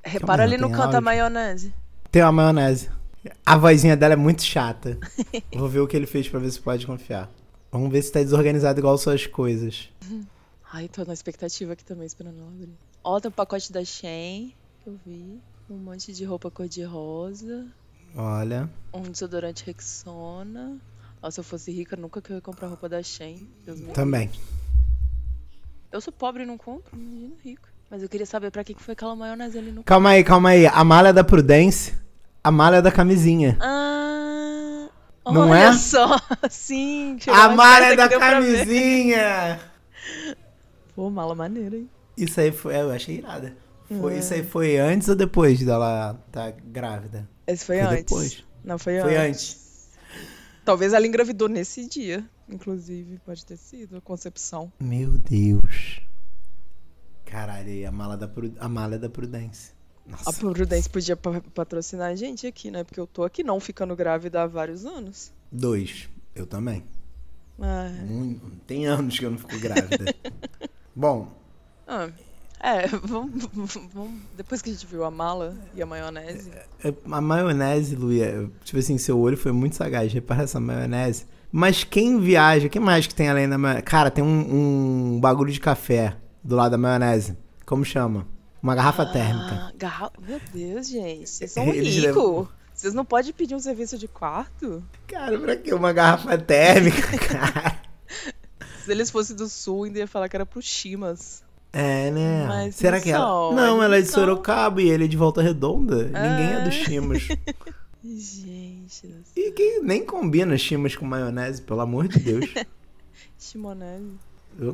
Speaker 1: Repara ali no canto a maionese.
Speaker 2: Tem uma maionese. A vozinha dela é muito chata. Vou ver o que ele fez pra ver se pode confiar. Vamos ver se tá desorganizado igual suas coisas.
Speaker 1: Ai, tô na expectativa aqui também, esperando ela abrir. Ó, tem um pacote da Shein, que eu vi. Um monte de roupa cor-de-rosa.
Speaker 2: Olha.
Speaker 1: Um desodorante Rexona. Ó, se eu fosse rica, nunca que eu ia comprar roupa da Shein. Deus
Speaker 2: Também.
Speaker 1: Eu sou pobre e não compro, imagina rico. Mas eu queria saber pra que que foi aquela maionese ali no...
Speaker 2: Calma aí, calma aí. A mala é da Prudence. A mala é da camisinha.
Speaker 1: Ah...
Speaker 2: Não
Speaker 1: olha
Speaker 2: é?
Speaker 1: só! Sim,
Speaker 2: A
Speaker 1: perto
Speaker 2: é da camisinha.
Speaker 1: Pô, mala maneira, hein?
Speaker 2: Isso aí foi. Eu achei irada. Foi,
Speaker 1: É.
Speaker 2: Isso aí foi antes ou depois dela tá grávida?
Speaker 1: Esse foi,
Speaker 2: Foi
Speaker 1: antes.
Speaker 2: depois.
Speaker 1: Não, foi,
Speaker 2: Foi
Speaker 1: antes. Talvez ela engravidou nesse dia, inclusive, pode ter sido a concepção.
Speaker 2: Meu Deus. Caralho, a mala, da a mala é da Prudence.
Speaker 1: A
Speaker 2: Nossa.
Speaker 1: Prudence podia pa- patrocinar a gente aqui, né? Porque eu tô aqui não ficando grávida há vários anos.
Speaker 2: Dois. Eu também.
Speaker 1: Ah,
Speaker 2: Muito- Tem anos que eu não fico grávida. Bom,
Speaker 1: ah, é, vamos, vamos- Depois que a gente viu a mala e a maionese.
Speaker 2: é- a maionese, Luia, tipo assim, seu olho foi muito sagaz. Repara essa maionese. Mas quem viaja, quem mais que tem além da maionese? Cara, tem um, um bagulho de café do lado da maionese. Como chama? Uma garrafa térmica.
Speaker 1: Ah, garra... Meu Deus, gente. Vocês são ricos. Vocês não podem pedir um serviço de quarto?
Speaker 2: Cara, pra que uma garrafa térmica, cara?
Speaker 1: Se eles fossem do sul, ainda ia falar que era pro Chimas.
Speaker 2: É, né?
Speaker 1: Mas
Speaker 2: Será que ela. Não, ela é de
Speaker 1: são.
Speaker 2: Sorocaba e ele é de Volta Redonda. Ninguém é dos Chimas.
Speaker 1: Gente, do
Speaker 2: E que nem combina Chimas com maionese, pelo amor de Deus.
Speaker 1: Chimonese.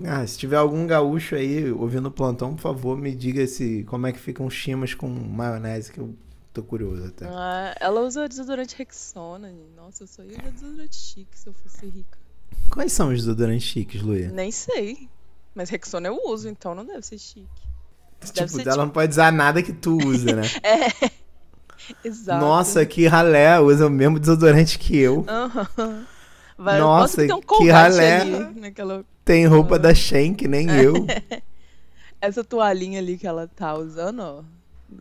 Speaker 2: Ah, se tiver algum gaúcho aí ouvindo o plantão, por favor, me diga se como é que ficam chimas com maionese, que eu tô curioso até.
Speaker 1: Ah, ela usa desodorante Rexona. Nossa, eu só ia usar desodorante chique se eu fosse rica.
Speaker 2: Quais são os desodorantes chiques, Luia?
Speaker 1: Nem sei. Mas Rexona eu uso, então não deve ser chique. Deve
Speaker 2: tipo,
Speaker 1: ser
Speaker 2: ela não pode usar nada que tu usa, né?
Speaker 1: Exato.
Speaker 2: Nossa, que ralé, usa o mesmo desodorante que eu.
Speaker 1: Aham. Vai,
Speaker 2: Nossa,
Speaker 1: um
Speaker 2: que ralé.
Speaker 1: ali naquela...
Speaker 2: Tem roupa da Shen, que nem eu.
Speaker 1: Essa toalhinha ali que ela tá usando, ó.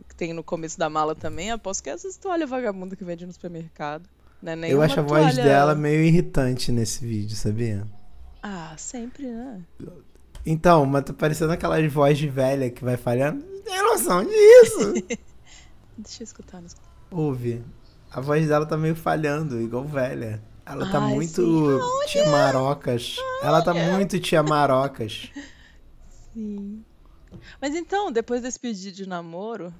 Speaker 1: Que tem no começo da mala também. Aposto que é essas toalhas vagabundas que vende no supermercado. Não é
Speaker 2: eu acho a voz
Speaker 1: toalha-
Speaker 2: dela meio irritante nesse vídeo, sabia?
Speaker 1: Ah, sempre, né?
Speaker 2: Então, mas tá parecendo aquelas vozes de velha que vai falhando. Tem noção disso?
Speaker 1: Deixa eu escutar.
Speaker 2: Ouve. A voz dela tá meio falhando, igual velha. Ela tá
Speaker 1: Ai,
Speaker 2: muito
Speaker 1: sim.
Speaker 2: tia Marocas. Ela tá muito tia Marocas.
Speaker 1: Sim. Mas então, depois desse pedido de namoro,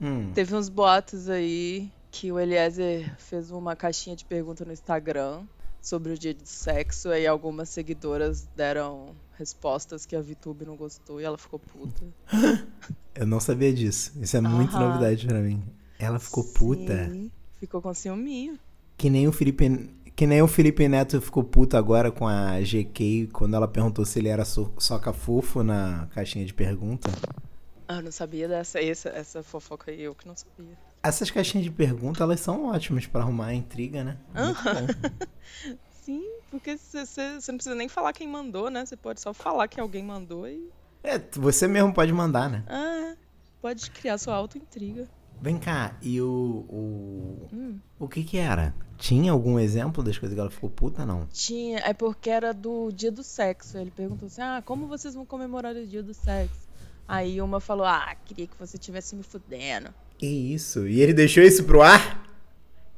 Speaker 2: Hum.
Speaker 1: teve uns boatos aí que o Eliezer fez uma caixinha de pergunta no Instagram sobre o dia de sexo, aí algumas seguidoras deram respostas que a VTube não gostou e ela ficou puta.
Speaker 2: Eu não sabia disso. Isso é muita
Speaker 1: Aham.
Speaker 2: novidade pra mim. Ela ficou puta.
Speaker 1: Sim, ficou com ciúminho.
Speaker 2: Que nem o Felipe. Que nem o Felipe Neto ficou puto agora com a GK quando ela perguntou se ele era so soca fofo na caixinha de pergunta.
Speaker 1: Ah, eu não sabia dessa, essa, essa fofoca aí, eu que não sabia.
Speaker 2: Essas caixinhas de pergunta, elas são ótimas pra arrumar intriga, né? Bom.
Speaker 1: Sim, porque você não precisa nem falar quem mandou, né? Você pode só falar que alguém mandou e.
Speaker 2: É, você mesmo pode mandar, né?
Speaker 1: Ah, pode criar sua auto-intriga.
Speaker 2: Vem cá, e o. O,
Speaker 1: Hum.
Speaker 2: o que que era? Tinha algum exemplo das coisas que ela ficou puta, não?
Speaker 1: Tinha, é porque era do dia do sexo. Ele perguntou assim: ah, como vocês vão comemorar o dia do sexo? Aí uma falou: ah, queria que você tivesse me fudendo.
Speaker 2: Que isso? E ele deixou isso pro ar?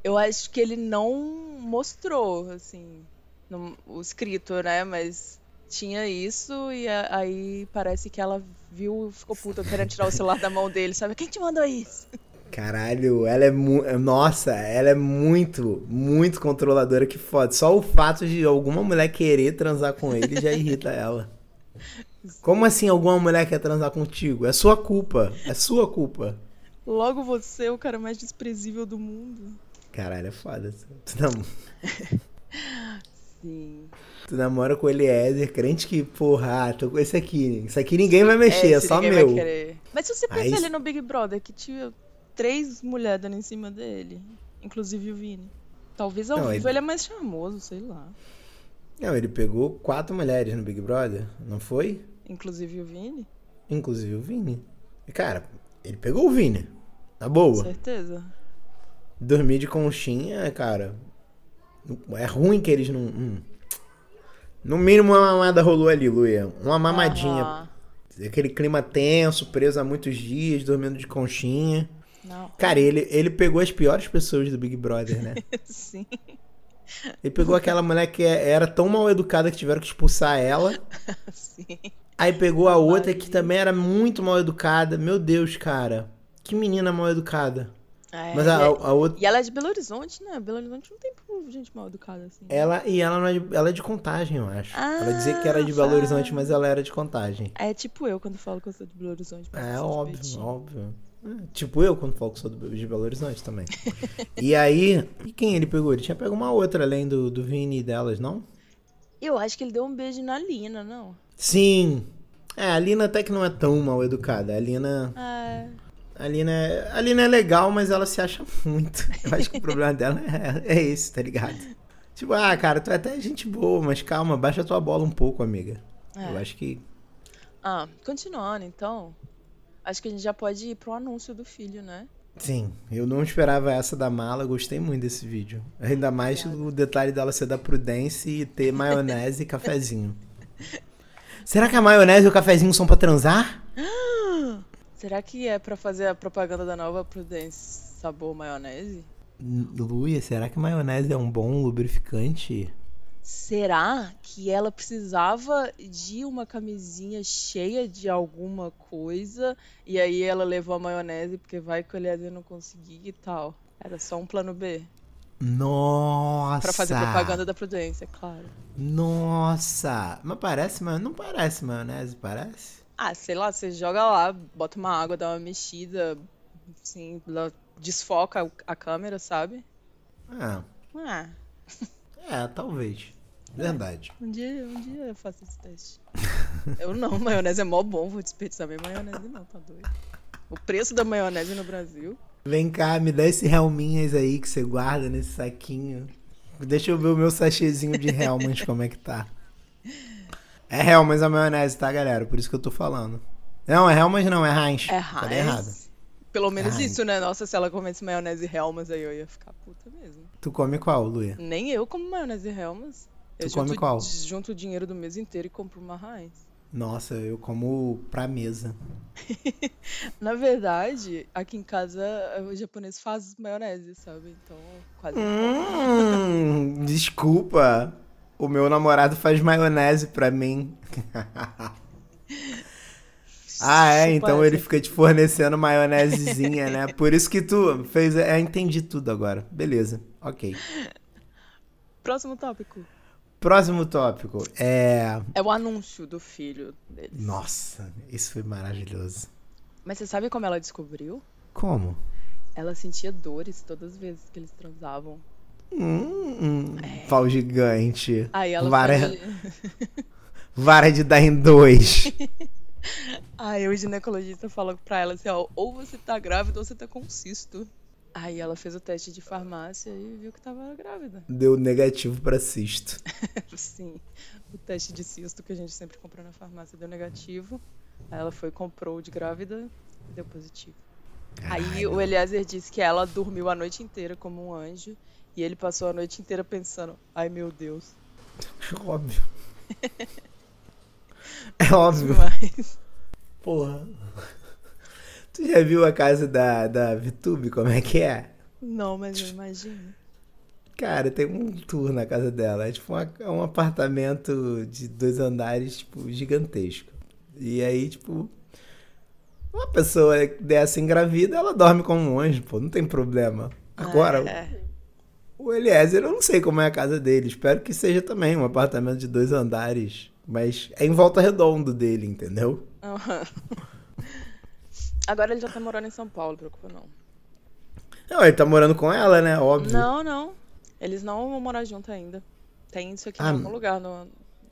Speaker 1: Eu acho que ele não mostrou, assim, no, o escrito, né? Mas tinha isso e a- aí parece que ela viu e ficou puta querendo tirar o celular da mão dele, sabe? Quem te mandou isso?
Speaker 2: Caralho, ela é muito. Nossa, ela é muito, muito controladora, que foda. Só o fato de alguma mulher querer transar com ele já irrita ela. Como assim alguma mulher quer transar contigo? É sua culpa. É sua culpa.
Speaker 1: Logo você, o cara mais desprezível do mundo.
Speaker 2: Caralho, é foda. Tu, nam...
Speaker 1: Sim.
Speaker 2: tu namora com o Eliezer, crente que, porra, ah, tô com esse aqui. Isso aqui ninguém vai mexer, é,
Speaker 1: se
Speaker 2: só meu.
Speaker 1: Mas se você pensa
Speaker 2: Aí-
Speaker 1: ali no Big Brother, que tinha três mulheres dando em cima dele, inclusive o Vini. Talvez ao
Speaker 2: Não,
Speaker 1: vivo
Speaker 2: ele-
Speaker 1: ele é mais charmoso, sei lá.
Speaker 2: Não, ele pegou quatro mulheres no Big Brother, não foi?
Speaker 1: Inclusive o Vini,
Speaker 2: Inclusive o Vini. E, cara, ele pegou o Vini. Na boa.
Speaker 1: certeza.
Speaker 2: Dormir de conchinha, cara. É ruim que eles não. hum. No mínimo uma mamada rolou ali, Luia. Uma mamadinha.
Speaker 1: Aham.
Speaker 2: Aquele clima tenso, preso há muitos dias, dormindo de conchinha.
Speaker 1: Não.
Speaker 2: Cara, ele, ele pegou as piores pessoas do Big Brother, né?
Speaker 1: Sim.
Speaker 2: Ele pegou aquela mulher que é- era tão mal educada que tiveram que expulsar ela.
Speaker 1: Sim.
Speaker 2: Aí pegou a outra que também era muito mal educada. Meu Deus, cara. Que menina mal educada.
Speaker 1: É,
Speaker 2: Mas a,
Speaker 1: e,
Speaker 2: a outra.
Speaker 1: e ela é de Belo Horizonte, né? Belo Horizonte não tem gente mal educada assim.
Speaker 2: Ela, e ela, não é de, ela é de contagem, eu acho. ela dizia que era de
Speaker 1: Ah,
Speaker 2: Belo
Speaker 1: tá.
Speaker 2: Horizonte, mas ela era de contagem.
Speaker 1: É tipo eu quando falo que eu sou de Belo Horizonte.
Speaker 2: É óbvio, óbvio. Tipo eu quando falo que sou do- de Belo Horizonte também. e aí, e quem ele pegou? Ele tinha pego uma outra além do, do Vini e delas, não?
Speaker 1: Eu acho que ele deu um beijo na Lina, não?
Speaker 2: Sim. É, a Lina até que não é tão mal educada. A Lina.
Speaker 1: É.
Speaker 2: A Lina é, a Lina é legal, mas ela se acha muito. Eu acho que o problema dela é, é esse, tá ligado? Tipo, ah, cara, tu é até gente boa, mas calma, baixa tua bola um pouco, amiga.
Speaker 1: É.
Speaker 2: Eu acho que.
Speaker 1: Ah, continuando então. Acho que a gente já pode ir pro anúncio do filho, né?
Speaker 2: Sim, eu não esperava essa da mala, gostei muito desse vídeo. Ainda mais o detalhe dela ser da Prudence e ter maionese e cafezinho. Será que a maionese e o cafezinho são pra transar?
Speaker 1: Será que é pra fazer a propaganda da nova Prudence sabor maionese?
Speaker 2: Luia, será que maionese é um bom lubrificante?
Speaker 1: Será que ela precisava de uma camisinha cheia de alguma coisa e aí ela levou a maionese porque vai que o Eliezer não conseguia e tal? Era só um plano B
Speaker 2: Nossa!
Speaker 1: Pra fazer propaganda da Prudência, claro.
Speaker 2: Nossa! Mas parece, mas não parece maionese, parece?
Speaker 1: Ah, sei lá, você joga lá, bota uma água, dá uma mexida, assim, desfoca a câmera, sabe?
Speaker 2: Ah,
Speaker 1: Ah,
Speaker 2: é, talvez. Verdade.
Speaker 1: um dia, um dia eu faço esse teste. Eu não, maionese é mó bom, vou desperdiçar minha maionese não, tá doido. O preço da maionese no Brasil.
Speaker 2: Vem cá, me dá esse Helminhas aí que você guarda nesse saquinho. Deixa eu ver o meu sachêzinho de Helmans como é que tá. É Helmans a maionese, tá, galera? Por isso que eu tô falando. Não, é Helmans não, é Heinz.
Speaker 1: É
Speaker 2: Falei errado.
Speaker 1: Heinz. Pelo menos
Speaker 2: Heinz.
Speaker 1: isso, né? Nossa, se ela comesse maionese Helmas, aí eu ia ficar puta mesmo.
Speaker 2: Tu come qual, Luia?
Speaker 1: Nem eu como maionese Helmas. Eu
Speaker 2: Tu come
Speaker 1: junto,
Speaker 2: qual?
Speaker 1: junto o dinheiro do mês inteiro e compro uma Heinz.
Speaker 2: Nossa, eu como pra mesa.
Speaker 1: Na verdade, aqui em casa o japonês faz maionese, sabe? Então, quase.
Speaker 2: Hum, desculpa. O meu namorado faz maionese pra mim. ah, é? Então ele fica te fornecendo maionesezinha, né? Por isso que tu fez. É, entendi tudo agora. Beleza. Ok.
Speaker 1: Próximo tópico.
Speaker 2: Próximo tópico. É.
Speaker 1: É o anúncio do filho deles.
Speaker 2: Nossa, isso foi maravilhoso.
Speaker 1: Mas você sabe como ela descobriu?
Speaker 2: Como?
Speaker 1: Ela sentia dores todas as vezes que eles transavam.
Speaker 2: Hum, hum, pau gigante.
Speaker 1: Aí ela
Speaker 2: Vara,
Speaker 1: foi...
Speaker 2: vara de dar em dois.
Speaker 1: Aí o ginecologista falou pra ela assim, ó, ou você tá grávida ou você tá com cisto. Aí ela fez o teste de farmácia e viu que tava grávida.
Speaker 2: Deu negativo pra cisto.
Speaker 1: Sim, o teste de cisto que a gente sempre compra na farmácia deu negativo. Aí ela foi, comprou o de grávida e deu positivo. Aí o Eliezer disse que ela dormiu a noite inteira como um anjo. E ele passou a noite inteira pensando, ai meu Deus.
Speaker 2: Óbvio. É óbvio.
Speaker 1: Mas...
Speaker 2: Porra. Tu já viu a casa da, da Vitube, como é que é?
Speaker 1: Não, mas eu imagino.
Speaker 2: Cara, tem um tour na casa dela. É tipo uma- é um apartamento de dois andares, tipo, gigantesco. E aí, tipo, uma pessoa dessa engravida, ela dorme como um anjo, pô, não tem problema. Agora,
Speaker 1: É,
Speaker 2: o Eliezer, eu não sei como é a casa dele. Espero que seja também um apartamento de dois andares. Mas é em volta redondo dele, entendeu?
Speaker 1: aham. Agora ele já tá morando em São Paulo, preocupa não.
Speaker 2: Não, ele tá morando com ela, né? Óbvio.
Speaker 1: Não, não. Eles não vão morar junto ainda. Tem isso aqui
Speaker 2: Ah,
Speaker 1: em algum lugar. No...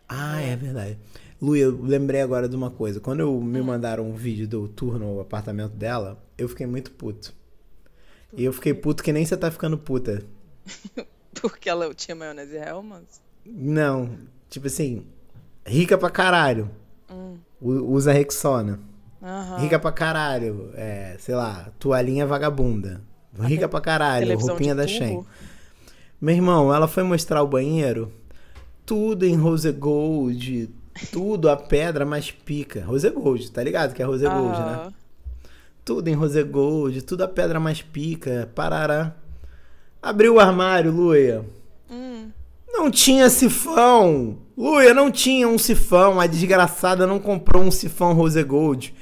Speaker 2: Ah, é verdade. Lu, eu lembrei agora de uma coisa. Quando eu, me mandaram um vídeo do tour no apartamento dela, eu fiquei muito puto. E eu fiquei puto que nem você tá ficando puta.
Speaker 1: Porque ela tinha maionese Hellmann's.
Speaker 2: Não, tipo assim, rica pra caralho.
Speaker 1: Hum.
Speaker 2: Usa Rexona.
Speaker 1: Aham.
Speaker 2: Rica pra caralho. É, sei lá, toalhinha vagabunda. Rica pra caralho, roupinha da. Shein. Meu irmão, ela foi mostrar o banheiro, tudo em rose gold, tudo a pedra mais pica. Rose gold, tá ligado que é rose gold, né?
Speaker 1: Aham.
Speaker 2: Tudo em rose gold, tudo a pedra mais pica, parará. Abriu o armário, Luia.
Speaker 1: Hum.
Speaker 2: Não tinha sifão. Luia, não tinha um sifão. A desgraçada não comprou um sifão rose gold.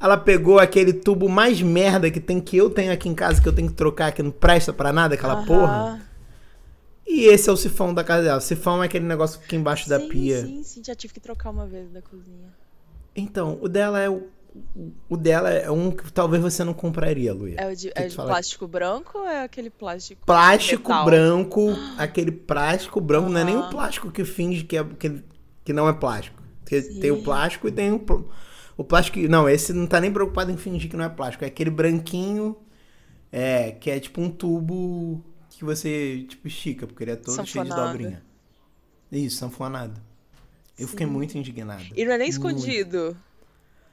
Speaker 2: Ela pegou aquele tubo mais merda que tem que eu tenho aqui em casa que eu tenho que trocar que não presta pra nada aquela
Speaker 1: Aham.
Speaker 2: porra. E esse é o sifão da casa dela. Sifão é aquele negócio que fica embaixo da
Speaker 1: sim,
Speaker 2: pia.
Speaker 1: Sim, sim, já tive que trocar uma vez da cozinha.
Speaker 2: Então, o dela é o o dela é um que talvez você não compraria, Luia.
Speaker 1: É o de, é de plástico branco ou é aquele plástico
Speaker 2: Plástico
Speaker 1: metal?
Speaker 2: branco, aquele plástico branco, não é nem o
Speaker 1: Aham.
Speaker 2: plástico que finge que, é, que, que não é plástico. Porque
Speaker 1: Sim.
Speaker 2: tem o plástico e tem o, o plástico. Não, esse não tá nem preocupado em fingir que não é plástico. É aquele branquinho, é, que é tipo um tubo que você tipo estica, porque ele é todo cheio de
Speaker 1: Sanfonado.
Speaker 2: dobrinha. Isso, sanfonado. Eu fiquei muito indignado.
Speaker 1: E não é nem
Speaker 2: Muito.
Speaker 1: escondido.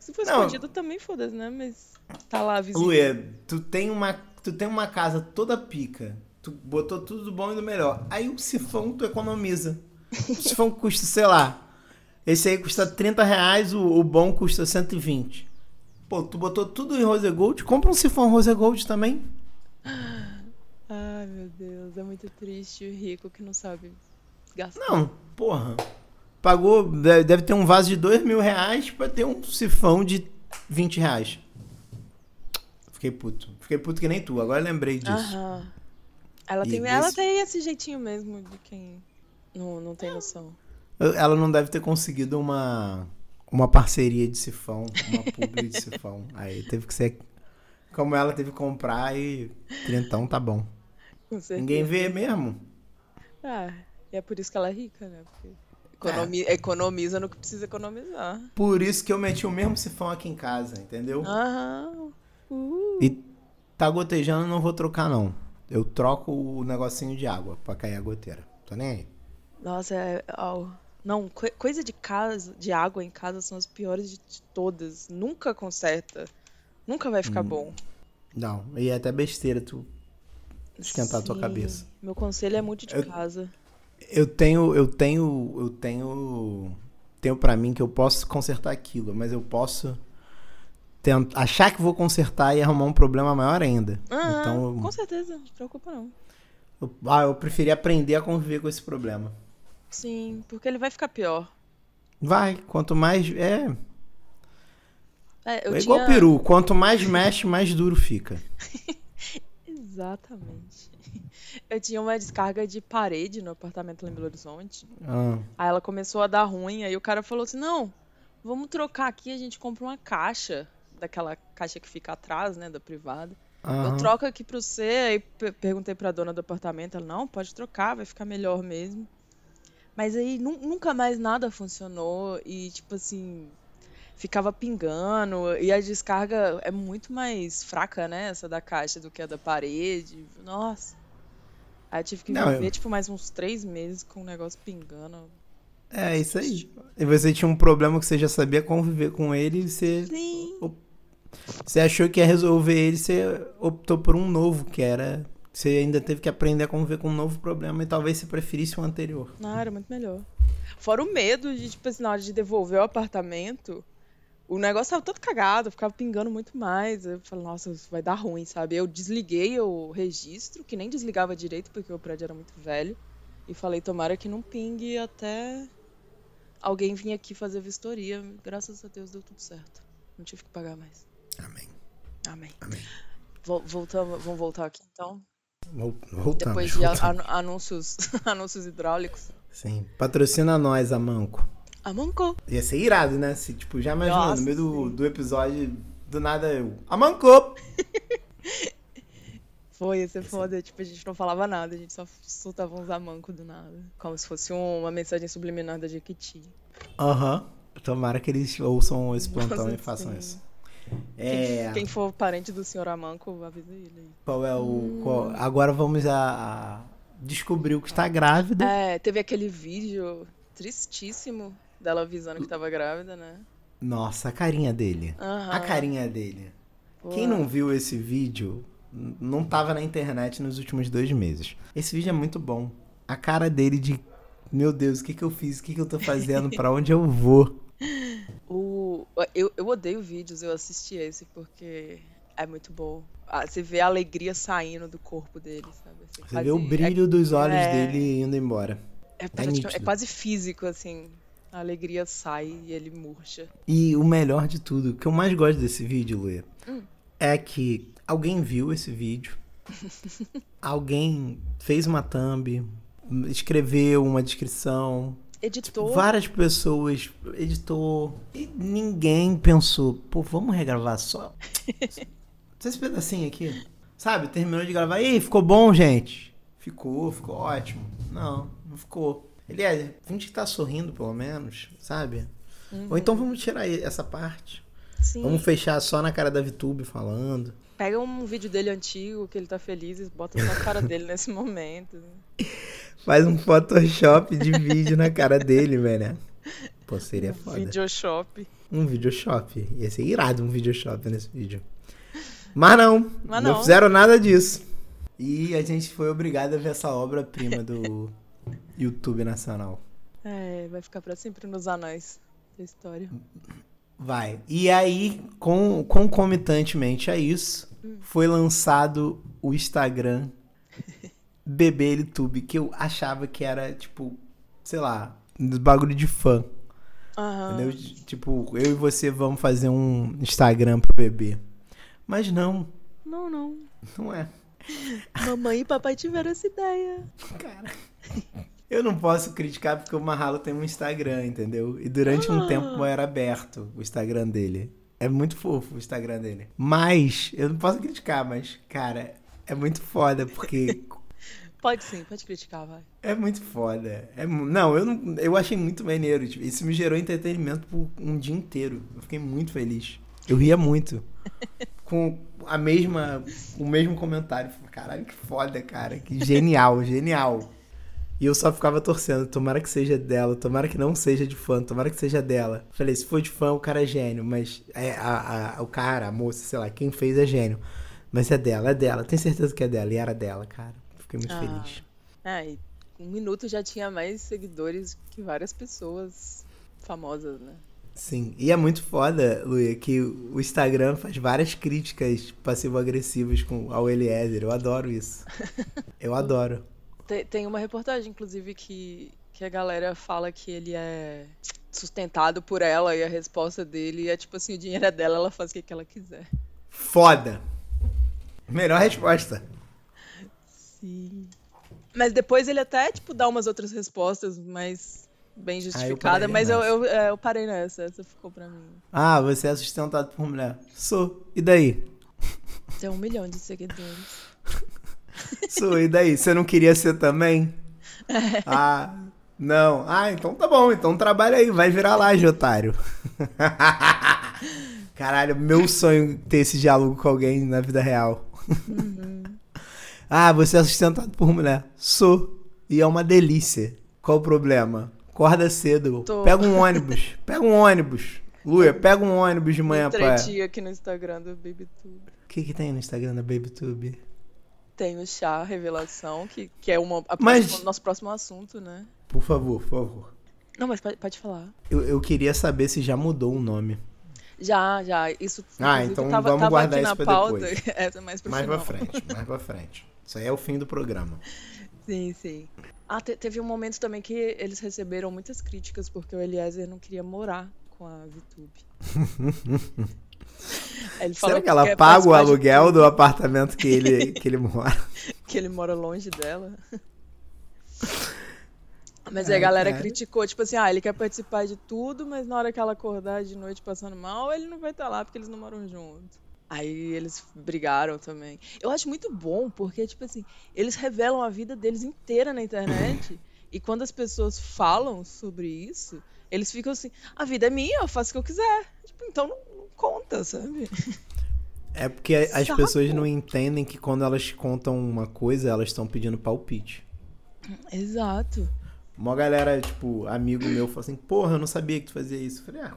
Speaker 1: Se for
Speaker 2: Não.
Speaker 1: escondido também foda-se, né? Mas tá lá visível.
Speaker 2: Luia, tu tem uma, tu tem uma casa toda pica. Tu botou tudo do bom e do melhor. Aí o sifão tu economiza. O sifão custa, sei lá. Esse aí custa 30 reais, o, o bom custa 120. Pô, tu botou tudo em Rose Gold, compra um sifão Rose Gold também.
Speaker 1: Ai, meu Deus, é muito triste o rico que não sabe gastar.
Speaker 2: Não, porra. Pagou, deve ter um vaso de 2 mil reais pra ter um sifão de 20 reais. Fiquei puto. Fiquei puto que nem tu, agora lembrei disso.
Speaker 1: Aham. Ela
Speaker 2: E
Speaker 1: tem, ela
Speaker 2: desse-
Speaker 1: tem esse jeitinho mesmo de quem não, não tem noção.
Speaker 2: Ela não deve ter conseguido uma, uma parceria de sifão, uma publi de sifão. Aí teve que ser. Como ela teve que comprar e. Trintão tá bom. Ninguém vê mesmo.
Speaker 1: Ah, e é por isso que ela é rica, né? Porque economi- economiza no que precisa economizar.
Speaker 2: Por isso que eu meti o mesmo sifão aqui em casa, entendeu?
Speaker 1: Aham.
Speaker 2: E tá gotejando, não vou trocar, não. Eu troco o negocinho de água pra cair a goteira. Tô nem aí.
Speaker 1: Nossa, é, ó, não, coi- coisa de casa, de água em casa são as piores de, todas. Nunca conserta. Nunca vai
Speaker 2: Hum.
Speaker 1: ficar bom.
Speaker 2: Não, e é até besteira tu esquentar a tua
Speaker 1: Sim.
Speaker 2: cabeça.
Speaker 1: Meu conselho é muito de
Speaker 2: Eu-
Speaker 1: casa.
Speaker 2: Eu tenho, eu tenho, eu tenho, tenho para mim que eu posso consertar aquilo, mas eu posso tent- achar que vou consertar e arrumar um problema maior ainda.
Speaker 1: Ah,
Speaker 2: então,
Speaker 1: com certeza, não se preocupa não.
Speaker 2: eu, ah, eu preferi aprender a conviver com esse problema.
Speaker 1: Sim, porque ele vai ficar pior.
Speaker 2: Vai, quanto mais é,
Speaker 1: É, eu
Speaker 2: é igual
Speaker 1: tinha...
Speaker 2: peru, quanto mais mexe, mais duro fica.
Speaker 1: Exatamente. Eu tinha uma descarga de parede no apartamento lá em Belo Horizonte.
Speaker 2: Ah,
Speaker 1: Aí ela começou a dar ruim, aí o cara falou assim: não, vamos trocar aqui, a gente compra uma caixa, daquela caixa que fica atrás, né, da privada. Eu
Speaker 2: aham.
Speaker 1: troco aqui pra você, aí pe- perguntei pra dona do apartamento, ela, não, pode trocar, vai ficar melhor mesmo. Mas aí nu- nunca mais nada funcionou e, tipo assim, ficava pingando e a descarga é muito mais fraca, né, essa da caixa do que a da parede. Nossa. Aí eu tive que
Speaker 2: Não, eu-
Speaker 1: viver, tipo, mais uns três meses com o negócio pingando.
Speaker 2: É isso aí. E você tinha um problema que você já sabia conviver com ele e você
Speaker 1: Sim.
Speaker 2: Você achou que ia resolver ele, você optou por um novo, que era. Você ainda teve que aprender a conviver com um novo problema e talvez você preferisse o anterior.
Speaker 1: Não, era muito melhor. Fora o medo de, tipo assim, na hora de devolver o apartamento, o negócio tava todo cagado, ficava pingando muito mais. Eu falei, nossa, vai dar ruim, sabe? Eu desliguei o registro, que nem desligava direito, porque o prédio era muito velho. E falei, tomara que não pingue até alguém vir aqui fazer vistoria. Graças a Deus deu tudo certo. Não tive que pagar mais.
Speaker 2: Amém.
Speaker 1: Amém.
Speaker 2: Amém.
Speaker 1: Vol- voltamos, vamos voltar aqui então?
Speaker 2: Vol- Voltamos.
Speaker 1: Depois de
Speaker 2: voltamos.
Speaker 1: anúncios, anúncios hidráulicos.
Speaker 2: Sim. Patrocina nós, Amanco.
Speaker 1: Amanco.
Speaker 2: Ia ser irado, né? Se, tipo, já imaginou,
Speaker 1: Nossa,
Speaker 2: no meio do, do episódio, do nada eu. Amanco!
Speaker 1: Foi, ia ser foda. Tipo, a gente não falava nada, a gente só soltava uns amancos do nada. Como se fosse um- uma mensagem subliminar da Jequiti.
Speaker 2: Aham. Tomara que eles ouçam esse plantão
Speaker 1: Nossa,
Speaker 2: e façam
Speaker 1: sim.
Speaker 2: isso.
Speaker 1: Quem,
Speaker 2: É.
Speaker 1: quem for parente do senhor Amanco, avisa ele aí.
Speaker 2: Qual é o.
Speaker 1: Hum.
Speaker 2: qual- Agora vamos a, a descobrir o que está grávida.
Speaker 1: É, teve aquele vídeo tristíssimo dela avisando que tava grávida, né?
Speaker 2: Nossa, a carinha dele.
Speaker 1: Aham.
Speaker 2: A carinha dele.
Speaker 1: Pô,
Speaker 2: Quem não viu esse vídeo não tava na internet nos últimos dois meses. Esse vídeo é muito bom. A cara dele de. Meu Deus, o que, que eu fiz? O que, que eu tô fazendo? Pra onde eu vou?
Speaker 1: O, eu, eu odeio vídeos, eu assisti esse porque é muito bom. Ah, você vê a alegria saindo do corpo dele, sabe? Assim,
Speaker 2: Você
Speaker 1: quase-
Speaker 2: vê o brilho dos olhos
Speaker 1: é-
Speaker 2: dele indo embora.
Speaker 1: É, é, é quase físico, assim. A alegria sai e ele murcha.
Speaker 2: E o melhor de tudo, o que eu mais gosto desse vídeo, Luia,
Speaker 1: Hum.
Speaker 2: é que alguém viu esse vídeo, alguém fez uma thumb, escreveu uma descrição,
Speaker 1: Editor.
Speaker 2: várias pessoas editou e ninguém pensou, pô, vamos regravar só só esse pedacinho aqui, sabe? Terminou de gravar, e aí, ficou bom, gente? Ficou, ficou ótimo. Não, não ficou. Aliás, a gente tá sorrindo pelo menos, sabe? Ou então vamos tirar essa parte.
Speaker 1: Sim.
Speaker 2: Vamos fechar só na cara da VTube falando.
Speaker 1: Pega um vídeo dele antigo, que ele tá feliz, e bota só a cara dele nesse momento.
Speaker 2: Faz um Photoshop de vídeo na cara dele, velho. Pô, seria foda.
Speaker 1: Videoshop.
Speaker 2: Um videoshop. Ia ser irado um videoshop nesse vídeo. Mas não,
Speaker 1: Mas
Speaker 2: não
Speaker 1: não.
Speaker 2: fizeram nada disso. E a gente foi obrigado a ver essa obra-prima do YouTube Nacional.
Speaker 1: É, vai ficar pra sempre nos anais da história.
Speaker 2: Vai. E aí, com, concomitantemente a isso, foi lançado o Instagram Bebê YouTube, que eu achava que era, tipo, sei lá, um bagulho de fã.
Speaker 1: Aham.
Speaker 2: Entendeu? Tipo, eu e você vamos fazer um Instagram pro bebê. Mas não,
Speaker 1: Não, não.
Speaker 2: não é.
Speaker 1: Mamãe e papai tiveram essa ideia.
Speaker 2: Cara. Eu não posso criticar porque o Mahalo tem um Instagram, entendeu? E durante um
Speaker 1: Ah.
Speaker 2: tempo era aberto o Instagram dele. É muito fofo o Instagram dele. Mas, eu não posso criticar, mas, cara, é muito foda, porque
Speaker 1: Pode sim, pode criticar, vai.
Speaker 2: é muito foda. É, não, eu não, eu achei muito maneiro. Tipo, isso me gerou entretenimento por um dia inteiro. Eu fiquei muito feliz. Eu ria muito. Com a mesma, o mesmo comentário. Caralho, que foda, cara. Que genial, genial. E eu só ficava torcendo, tomara que seja dela, tomara que não seja de fã, tomara que seja dela. Falei, se for de fã, o cara é gênio, mas é a, a- o cara, a moça, sei lá, quem fez é gênio. Mas é dela, é dela, tenho certeza que é dela. E era dela, cara. Fiquei muito
Speaker 1: Ah.
Speaker 2: feliz.
Speaker 1: É, e um minuto já tinha mais seguidores que várias pessoas famosas, né?
Speaker 2: Sim, e é muito foda, Luia, que o Instagram faz várias críticas passivo-agressivas com ao Eliezer. Eu adoro isso. Eu adoro.
Speaker 1: Tem, tem uma reportagem, inclusive, que, que a galera fala que ele é sustentado por ela e a resposta dele é tipo assim, o dinheiro é dela, ela faz o que, ela quiser.
Speaker 2: Foda! Melhor resposta.
Speaker 1: Sim. Mas depois ele até, tipo, dá umas outras respostas mais bem justificadas,
Speaker 2: parei
Speaker 1: mas eu,
Speaker 2: nessa.
Speaker 1: eu, é, eu parei nessa, essa ficou pra mim.
Speaker 2: Ah, você é sustentado por mulher. Sou. E daí?
Speaker 1: Tem um milhão de seguidores.
Speaker 2: Sou. E daí? Você não queria ser também? Ah, não. Ah, então tá bom. Então trabalha aí. Vai virar laje, otário. Caralho, meu sonho ter esse diálogo com alguém na vida real. ah, você é sustentado por mulher. Sou. E é uma delícia. Qual o problema? Acorda cedo.
Speaker 1: Tô.
Speaker 2: Pega um ônibus. Pega um ônibus. Luia, pega um ônibus de manhã pra.
Speaker 1: Entreti aqui no Instagram do BabyTube.
Speaker 2: O que, que tem no Instagram da BabyTube?
Speaker 1: Tem o chá revelação, que, que é uma, a
Speaker 2: Mas-
Speaker 1: próxima- nosso próximo assunto, né?
Speaker 2: Por favor, por favor.
Speaker 1: Não, mas pode, pode falar.
Speaker 2: Eu, eu queria saber se já mudou o nome.
Speaker 1: Já, já. Isso
Speaker 2: Ah, então
Speaker 1: tava,
Speaker 2: vamos
Speaker 1: tava
Speaker 2: guardar isso pra
Speaker 1: pauta.
Speaker 2: depois.
Speaker 1: É mais
Speaker 2: Mais pra frente, mais pra frente. Isso aí é o fim do programa.
Speaker 1: Sim, sim. Ah, te- teve um momento também que eles receberam muitas críticas porque o Eliezer não queria morar com a VTube. Ele
Speaker 2: Será que ela
Speaker 1: quer
Speaker 2: paga o
Speaker 1: de
Speaker 2: aluguel
Speaker 1: tudo,
Speaker 2: do apartamento que ele, que ele mora?
Speaker 1: Que ele mora longe dela. Mas aí a galera
Speaker 2: cara.
Speaker 1: criticou, tipo assim, ah, ele quer participar de tudo, mas na hora que ela acordar de noite passando mal, ele não vai estar lá porque eles não moram juntos. Aí eles brigaram também. Eu acho muito bom, porque, tipo assim, eles revelam a vida deles inteira na internet. e quando as pessoas falam sobre isso, eles ficam assim, a vida é minha, eu faço o que eu quiser. Tipo, então não conta, sabe?
Speaker 2: É porque as
Speaker 1: Saco.
Speaker 2: pessoas não entendem que quando elas contam uma coisa, elas estão pedindo palpite.
Speaker 1: Exato.
Speaker 2: Uma galera, tipo, amigo meu, falou assim, porra, eu não sabia que tu fazia isso. Eu falei, ah,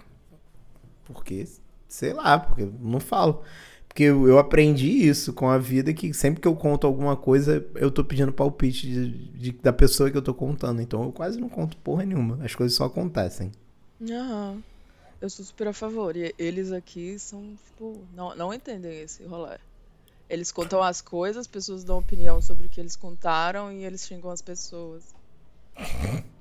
Speaker 2: por quê? Sei lá, porque eu não falo. Porque eu, aprendi isso com a vida, que sempre que eu conto alguma coisa, eu tô pedindo palpite de, de- da pessoa que eu tô contando. Então eu quase não conto porra nenhuma. As coisas só acontecem.
Speaker 1: Aham. Eu sou super a favor. E eles aqui são, tipo, não, não entendem esse rolê. Eles contam as coisas, as pessoas dão opinião sobre o que eles contaram e eles xingam as pessoas.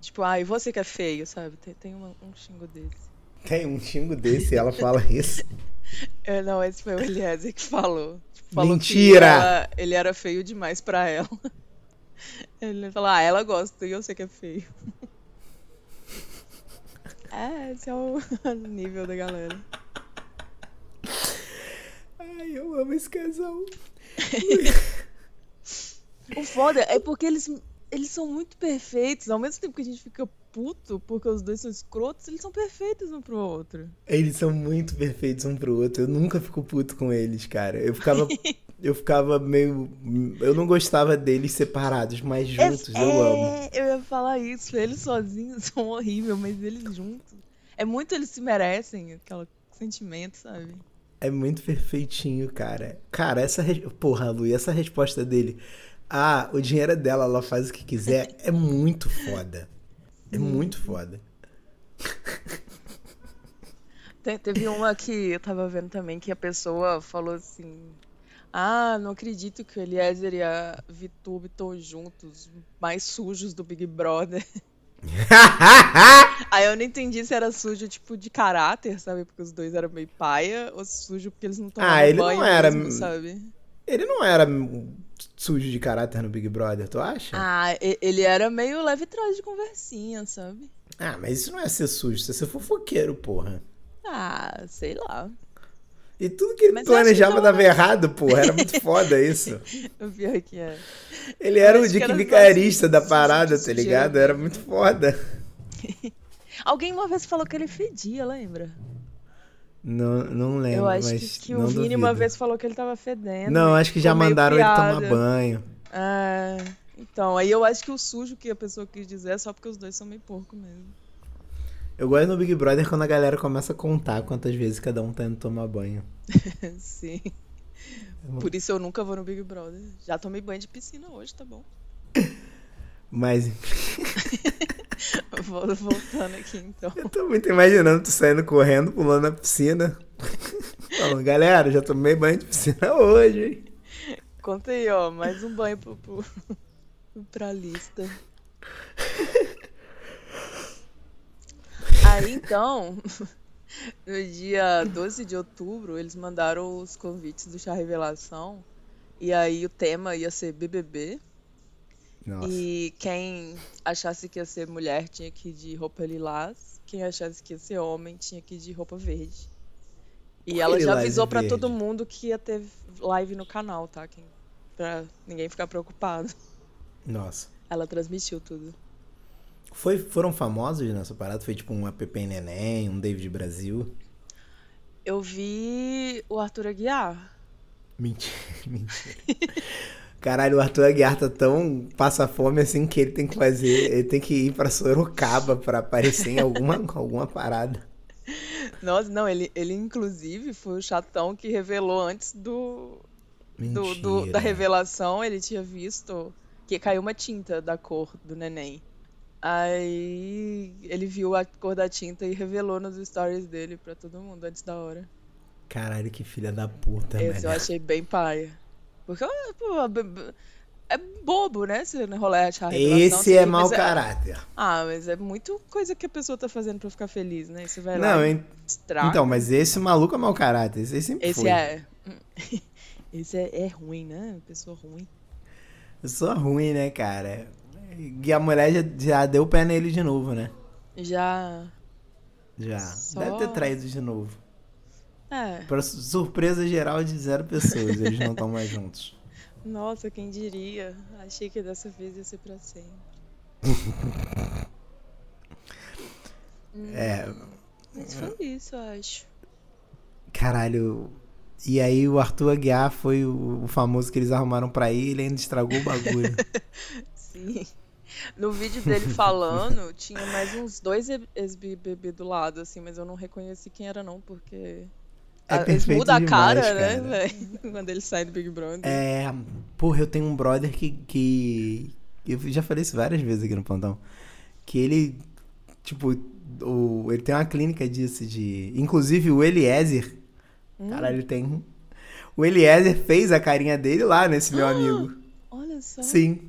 Speaker 1: tipo, ah, e você que é feio, sabe? Tem, tem uma- um xingo desse.
Speaker 2: Tem um xingo desse e ela fala isso.
Speaker 1: É, não, esse foi o Eliezer que falou. Tipo, falou que
Speaker 2: Mentira!
Speaker 1: ela- ele era feio demais pra ela. Ele falou, ah, ela gosta e eu sei que é feio. É, esse é o nível da galera.
Speaker 2: Ai, eu amo esse casal.
Speaker 1: O foda é porque eles, eles são muito perfeitos. Ao mesmo tempo que a gente fica puto porque os dois são escrotos, eles são perfeitos um pro outro.
Speaker 2: Eles são muito perfeitos um pro outro. Eu nunca fico puto com eles, cara. Eu ficava. eu ficava meio. Eu não gostava deles separados, mas juntos eu amo.
Speaker 1: É, eu ia falar isso. Eles sozinhos são horríveis, mas eles juntos. É muito eles se merecem, aquele sentimento, sabe?
Speaker 2: É muito perfeitinho, cara. Cara, essa. res- Porra, Lu, e essa resposta dele. Ah, o dinheiro é dela, ela faz o que quiser. É muito foda. É muito foda.
Speaker 1: Te- teve uma que eu tava vendo também que a pessoa falou assim: Ah, não acredito que o Eliezer e a Vitube estão juntos, mais sujos do Big Brother. Aí eu não entendi se era sujo, tipo, de caráter, sabe? Porque os dois eram meio paia, ou sujo porque eles não tomavam
Speaker 2: Ah, ele não
Speaker 1: banho
Speaker 2: era-
Speaker 1: mesmo, sabe?
Speaker 2: Ele não era sujo de caráter no Big Brother, tu acha?
Speaker 1: Ah, ele era meio leve trás de conversinha, sabe?
Speaker 2: Ah, mas isso não é ser sujo, isso é ser fofoqueiro, porra.
Speaker 1: Ah, sei lá.
Speaker 2: E tudo que ele
Speaker 1: Mas que
Speaker 2: planejava
Speaker 1: tava-
Speaker 2: dava errado, porra. Era muito foda isso.
Speaker 1: O pior que é.
Speaker 2: Ele era o
Speaker 1: que
Speaker 2: Dick Vicarista da parada, tá ligado? Era muito foda.
Speaker 1: Alguém uma vez falou que ele fedia, lembra?
Speaker 2: Não, não lembro,
Speaker 1: Eu acho
Speaker 2: mas
Speaker 1: que, que
Speaker 2: não
Speaker 1: o Vini uma vez falou que ele tava fedendo.
Speaker 2: Não,
Speaker 1: e
Speaker 2: acho que já mandaram ele tomar banho.
Speaker 1: É, então, aí eu acho que o sujo que a pessoa quis dizer é só porque os dois são meio porco mesmo.
Speaker 2: Eu gosto no Big Brother quando a galera começa a contar quantas vezes cada um tá indo tomar banho.
Speaker 1: Sim. Por isso eu nunca vou no Big Brother. Já tomei banho de piscina hoje, tá bom.
Speaker 2: Mas
Speaker 1: Vou voltando aqui então.
Speaker 2: eu tô muito imaginando tu saindo correndo, pulando na piscina. Falando, galera, já tomei banho de piscina hoje, hein?
Speaker 1: Conta aí, ó, mais um banho pro, pro, pra lista. Aí então, no dia 12 de outubro, eles mandaram os convites do Chá Revelação. E aí o tema ia ser BBB.
Speaker 2: Nossa.
Speaker 1: E quem achasse que ia ser mulher tinha que ir de roupa lilás. Quem achasse que ia ser homem tinha que ir de roupa verde. E ela já avisou pra
Speaker 2: verde?
Speaker 1: todo mundo que ia ter live no canal, tá? Quem, pra ninguém ficar preocupado.
Speaker 2: Nossa.
Speaker 1: Ela transmitiu tudo.
Speaker 2: Foi, foram famosos nessa parada? Foi tipo um app Neném, um David Brasil?
Speaker 1: Eu vi o Arthur Aguiar.
Speaker 2: Mentira, mentira. Caralho, o Arthur Aguiar tá tão passa fome assim que ele tem que fazer. Ele tem que ir pra Sorocaba pra aparecer em alguma, alguma parada.
Speaker 1: Nossa, não, ele, ele inclusive foi o chatão que revelou antes do, do, do- da revelação, ele tinha visto que caiu uma tinta da cor do neném. Aí ele viu a cor da tinta e revelou nos stories dele pra todo mundo antes da hora.
Speaker 2: Caralho, que filha da puta,
Speaker 1: Esse eu achei bem paia. Porque pô, b- b- é bobo, né? Se rolê achar a revelação,
Speaker 2: Esse é mau caráter.
Speaker 1: Ah, mas é muito coisa que a pessoa tá fazendo pra ficar feliz, né? Você vai lá
Speaker 2: Não,
Speaker 1: e
Speaker 2: en-
Speaker 1: estraga.
Speaker 2: então, mas esse maluco é mau caráter. Esse sempre
Speaker 1: Esse
Speaker 2: foi.
Speaker 1: é. Esse é, é ruim, né? Pessoa ruim.
Speaker 2: Eu sou ruim, né, cara? E a mulher já, já deu pé nele de novo, né?
Speaker 1: Já.
Speaker 2: Já.
Speaker 1: Só-
Speaker 2: Deve ter traído de novo.
Speaker 1: É.
Speaker 2: Pra su- surpresa geral de zero pessoas, eles não estão mais juntos.
Speaker 1: Nossa, quem diria? Achei que dessa vez ia ser pra sempre.
Speaker 2: É,
Speaker 1: Mas foi isso, eu acho.
Speaker 2: caralho. E aí o Arthur Aguiar foi o, famoso que eles arrumaram pra ir, ele ainda estragou o bagulho.
Speaker 1: Sim. No vídeo dele falando, tinha mais uns dois ex-BBB do lado, assim, mas eu não reconheci quem era, não, porque.
Speaker 2: É
Speaker 1: a- Eles mudam a
Speaker 2: demais,
Speaker 1: cara, né,
Speaker 2: cara.
Speaker 1: velho? Quando ele sai do Big Brother.
Speaker 2: É, porra, eu tenho um brother que, que. Eu já falei isso várias vezes aqui no plantão. Que ele, tipo, o, ele tem uma clínica disso, de. Inclusive o Eliezer.
Speaker 1: Hum.
Speaker 2: Caralho, ele tem. O Eliezer fez a carinha dele lá nesse meu amigo.
Speaker 1: Olha só.
Speaker 2: Sim.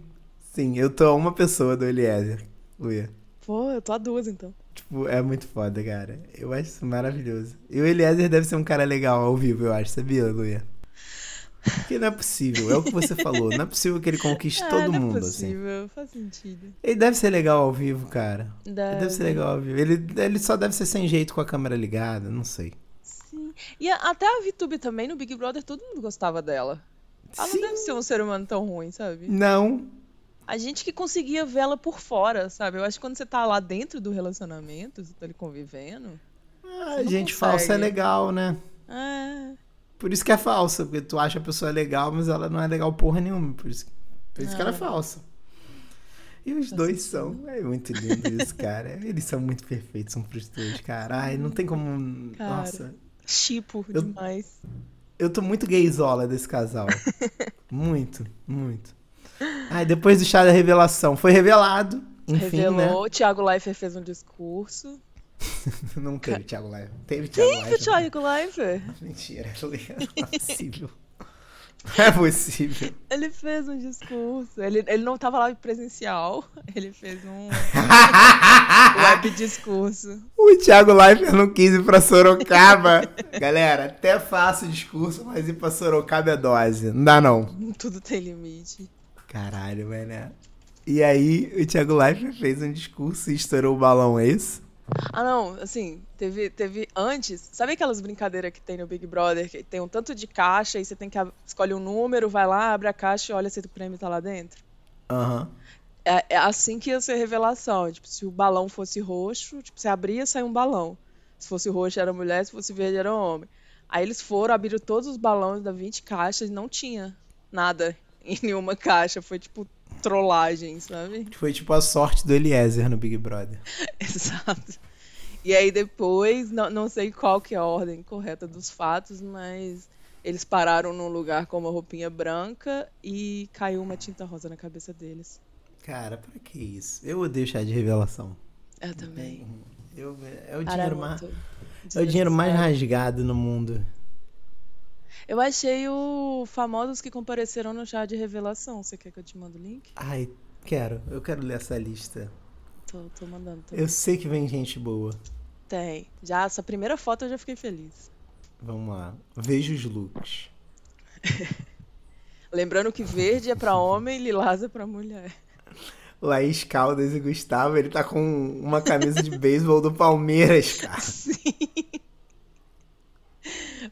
Speaker 2: Sim, eu tô a uma pessoa do Eliezer, Luia.
Speaker 1: Pô, eu tô a duas, então.
Speaker 2: Tipo, é muito foda, cara. Eu acho isso maravilhoso. E o Eliezer deve ser um cara legal ao vivo, eu acho, sabia, Luia? Porque não é possível, é o que você falou. Não é possível que ele conquiste
Speaker 1: É,
Speaker 2: todo
Speaker 1: não
Speaker 2: mundo,
Speaker 1: é
Speaker 2: assim.
Speaker 1: possível, faz sentido.
Speaker 2: Ele deve ser legal ao vivo, cara. Ele
Speaker 1: Deve.
Speaker 2: deve ser legal ao vivo. Ele, ele só deve ser sem jeito com a câmera ligada, não sei.
Speaker 1: Sim. E até a VTube também, no Big Brother, todo mundo gostava dela. Ela
Speaker 2: Sim.
Speaker 1: não deve ser um ser humano tão ruim, sabe?
Speaker 2: Não.
Speaker 1: A gente que conseguia vê-la por fora, sabe? Eu acho que quando você tá lá dentro do relacionamento, você tá ali convivendo.
Speaker 2: A
Speaker 1: não
Speaker 2: gente
Speaker 1: consegue.
Speaker 2: falsa é legal, né?
Speaker 1: É.
Speaker 2: Por isso que é falsa, porque tu acha a pessoa legal, mas ela não é legal porra nenhuma. Por isso, por isso que ela é
Speaker 1: Não.
Speaker 2: falsa. E os
Speaker 1: Faz
Speaker 2: dois
Speaker 1: sentido.
Speaker 2: são. É muito lindo isso, cara. Eles são muito perfeitos um pros dois, cara. Ai, não tem como.
Speaker 1: Cara.
Speaker 2: Nossa.
Speaker 1: Chipo
Speaker 2: Eu-
Speaker 1: demais.
Speaker 2: Eu tô muito gaysola desse casal. muito, muito. Ai, depois do chá da revelação. Foi revelado. Enfim,
Speaker 1: Revelou, o Thiago Leifert fez um discurso.
Speaker 2: né? Não teve Thiago Live. Teve Thiago
Speaker 1: Quem que o
Speaker 2: Live.
Speaker 1: Thiago Leifert?
Speaker 2: Mentira, não é possível. Não é possível.
Speaker 1: Ele fez um discurso. Ele, ele não tava lá presencial. Ele fez um web discurso.
Speaker 2: O Thiago Leifert não quis ir pra Sorocaba. Galera, até faço discurso, mas ir pra Sorocaba é dose. Não dá não.
Speaker 1: Tudo tem limite.
Speaker 2: Caralho, velho. E aí, o Thiago Leifert fez um discurso e estourou o balão, é isso?
Speaker 1: Ah, não, assim, teve, teve antes. Sabe aquelas brincadeiras que tem no Big Brother? Que tem um tanto de caixa e você tem que escolhe um número, vai lá, abre a caixa e olha se o prêmio tá lá dentro.
Speaker 2: Aham.
Speaker 1: É, é assim que ia ser revelação. Tipo, se o balão fosse roxo, tipo, você abria, saía um balão. Se fosse roxo era mulher, se fosse verde era homem. Aí eles foram, abriram todos os balões da 20 caixas e não tinha nada em nenhuma caixa. Foi tipo trollagem, sabe?
Speaker 2: Foi tipo a sorte do Eliezer no Big Brother.
Speaker 1: Exato. E aí depois, não, não sei qual que é a ordem correta dos fatos, mas eles pararam num lugar com uma roupinha branca e caiu uma tinta rosa na cabeça deles.
Speaker 2: Cara, pra que isso? Eu odeio chá de revelação.
Speaker 1: Eu também.
Speaker 2: Eu, é o dinheiro mais, é o dinheiro mais rasgado no mundo.
Speaker 1: Eu achei o famosos que compareceram no chá de revelação. Você quer que eu te mande o link?
Speaker 2: Ai, quero. Eu quero ler essa lista.
Speaker 1: Tô, tô mandando. Tô...
Speaker 2: Eu sei que vem gente boa.
Speaker 1: Tem. Já essa primeira foto eu já fiquei feliz.
Speaker 2: Vamos lá. Veja os looks.
Speaker 1: Lembrando que verde é pra homem, lilás é pra mulher.
Speaker 2: Laís Caldas e Gustavo, ele tá com uma camisa de beisebol do Palmeiras, cara.
Speaker 1: Sim.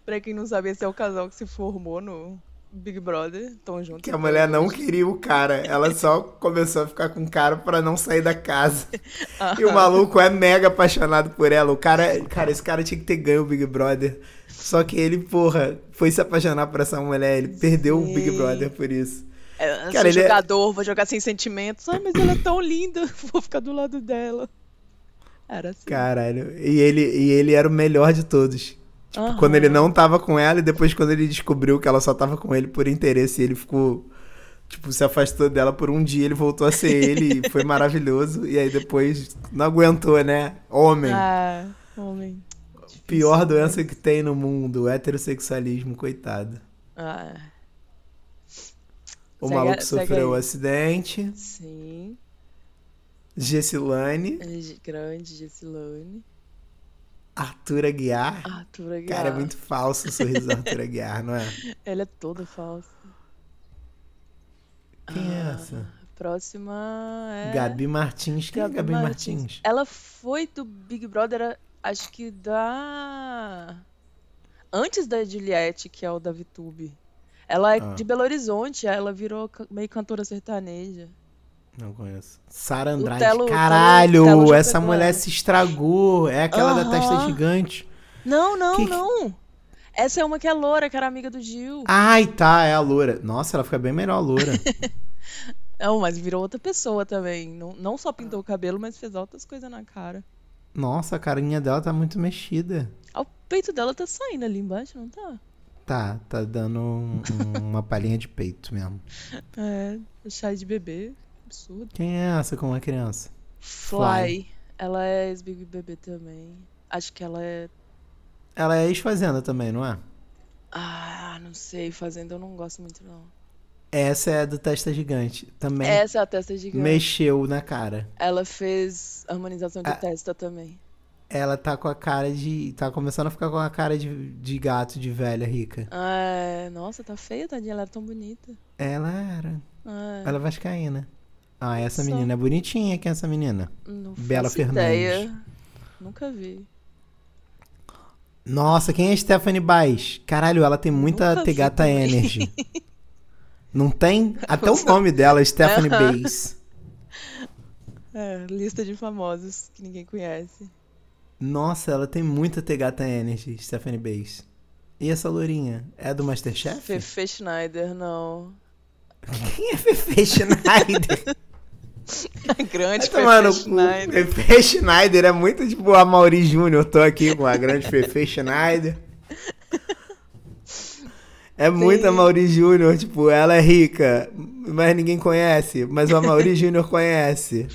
Speaker 1: Pra quem não sabe, esse é o casal que se formou no Big Brother. Tão juntos.
Speaker 2: Que a mulher não queria o cara. Ela só começou a ficar com o cara pra não sair da casa. E o
Speaker 1: Aham.
Speaker 2: maluco é mega apaixonado por ela. O cara, cara, esse cara tinha que ter ganho o Big Brother. Só que ele, porra, foi se apaixonar por essa mulher. Ele perdeu o Big
Speaker 1: Sim.
Speaker 2: Brother por isso.
Speaker 1: É,
Speaker 2: Cara,
Speaker 1: sou
Speaker 2: ele é-
Speaker 1: jogador, vou jogar sem sentimentos. Ai, mas ela é tão linda, vou ficar do lado dela. Era assim.
Speaker 2: Caralho. E ele, e ele era o melhor de todos. Tipo,
Speaker 1: Aham.
Speaker 2: quando ele não tava com ela e depois quando ele descobriu que ela só tava com ele por interesse, ele ficou. Tipo, se afastou dela por um dia, ele voltou a ser ele e foi maravilhoso. E aí depois não aguentou, né? Homem.
Speaker 1: Ah, homem. Difícil,
Speaker 2: Pior
Speaker 1: né?
Speaker 2: doença que tem no mundo, o heterossexualismo, coitado.
Speaker 1: Ah,
Speaker 2: O
Speaker 1: Segue-
Speaker 2: maluco sofreu um acidente.
Speaker 1: sim.
Speaker 2: Gessilane,
Speaker 1: Grande Gessilane.
Speaker 2: Arthur Aguiar.
Speaker 1: Arthur Aguiar.
Speaker 2: Cara, é muito falso o sorriso do Arthur Aguiar, não é?
Speaker 1: Ela é toda falsa.
Speaker 2: Quem é
Speaker 1: Ah,
Speaker 2: essa?
Speaker 1: Próxima é.
Speaker 2: Gabi Martins. Quem é Gabi Martins?
Speaker 1: Ela foi do Big Brother, acho que da. Antes da Juliette, que é o da VTube. Ela é
Speaker 2: Ah.
Speaker 1: de Belo Horizonte, ela virou meio cantora sertaneja.
Speaker 2: Não conheço. Sara Andrade.
Speaker 1: Telo-
Speaker 2: Caralho,
Speaker 1: Telo
Speaker 2: essa mulher
Speaker 1: ela.
Speaker 2: se estragou. É aquela da testa gigante.
Speaker 1: Não, não,
Speaker 2: Que que-
Speaker 1: não. Essa é uma que é loura, que era amiga do Gil.
Speaker 2: Ai, tá, é a loura. Nossa, ela fica bem melhor a loura.
Speaker 1: Não, mas virou outra pessoa também. Não, não só pintou o cabelo, mas fez outras coisas na cara.
Speaker 2: Nossa, a carinha dela tá muito mexida.
Speaker 1: Ah, O peito dela tá saindo ali embaixo, não tá?
Speaker 2: Tá, tá dando um- uma palhinha de peito mesmo.
Speaker 1: É, chá de bebê. Absurdo.
Speaker 2: Quem é essa com uma criança?
Speaker 1: Fly. Ela é ex-Big Bebê também. Acho que ela é.
Speaker 2: Ela é ex-fazenda também, não é?
Speaker 1: Ah, não sei. Fazenda eu não gosto muito, não.
Speaker 2: Essa é a do testa gigante. Também
Speaker 1: Essa é a testa gigante.
Speaker 2: mexeu na cara.
Speaker 1: Ela fez harmonização de
Speaker 2: Ah.
Speaker 1: testa também.
Speaker 2: Ela tá com a cara de. Tá começando a ficar com a cara de, de gato de velha rica.
Speaker 1: Ah, nossa, tá feia, tadinha. Ela era tão bonita.
Speaker 2: Ela era.
Speaker 1: Ah,
Speaker 2: Ela é vascaína. Ah, essa
Speaker 1: Só.
Speaker 2: menina é bonitinha. Quem é essa menina?
Speaker 1: não
Speaker 2: Bela Fernandes.
Speaker 1: ideia. Nunca vi.
Speaker 2: Nossa, quem é Stephanie Baez? Caralho, ela tem muita
Speaker 1: Nunca
Speaker 2: Tegata. Energy. Não tem? Até o nome dela é Stephanie. Baez.
Speaker 1: É, lista de famosos que ninguém conhece.
Speaker 2: Nossa, ela tem muita Tegata Energy, Stephanie Baez. E essa lourinha? É do Masterchef?
Speaker 1: Fefe Schneider, não.
Speaker 2: Quem é Fefe Schneider?
Speaker 1: Grande
Speaker 2: tomar no
Speaker 1: Fefe. Schneider.
Speaker 2: Fefe Schneider é muito tipo a Mauri Júnior. Tô aqui com a grande Fefe Schneider. É muito a Mauri Júnior, tipo, ela é rica, mas ninguém conhece, mas o Mauri Júnior conhece.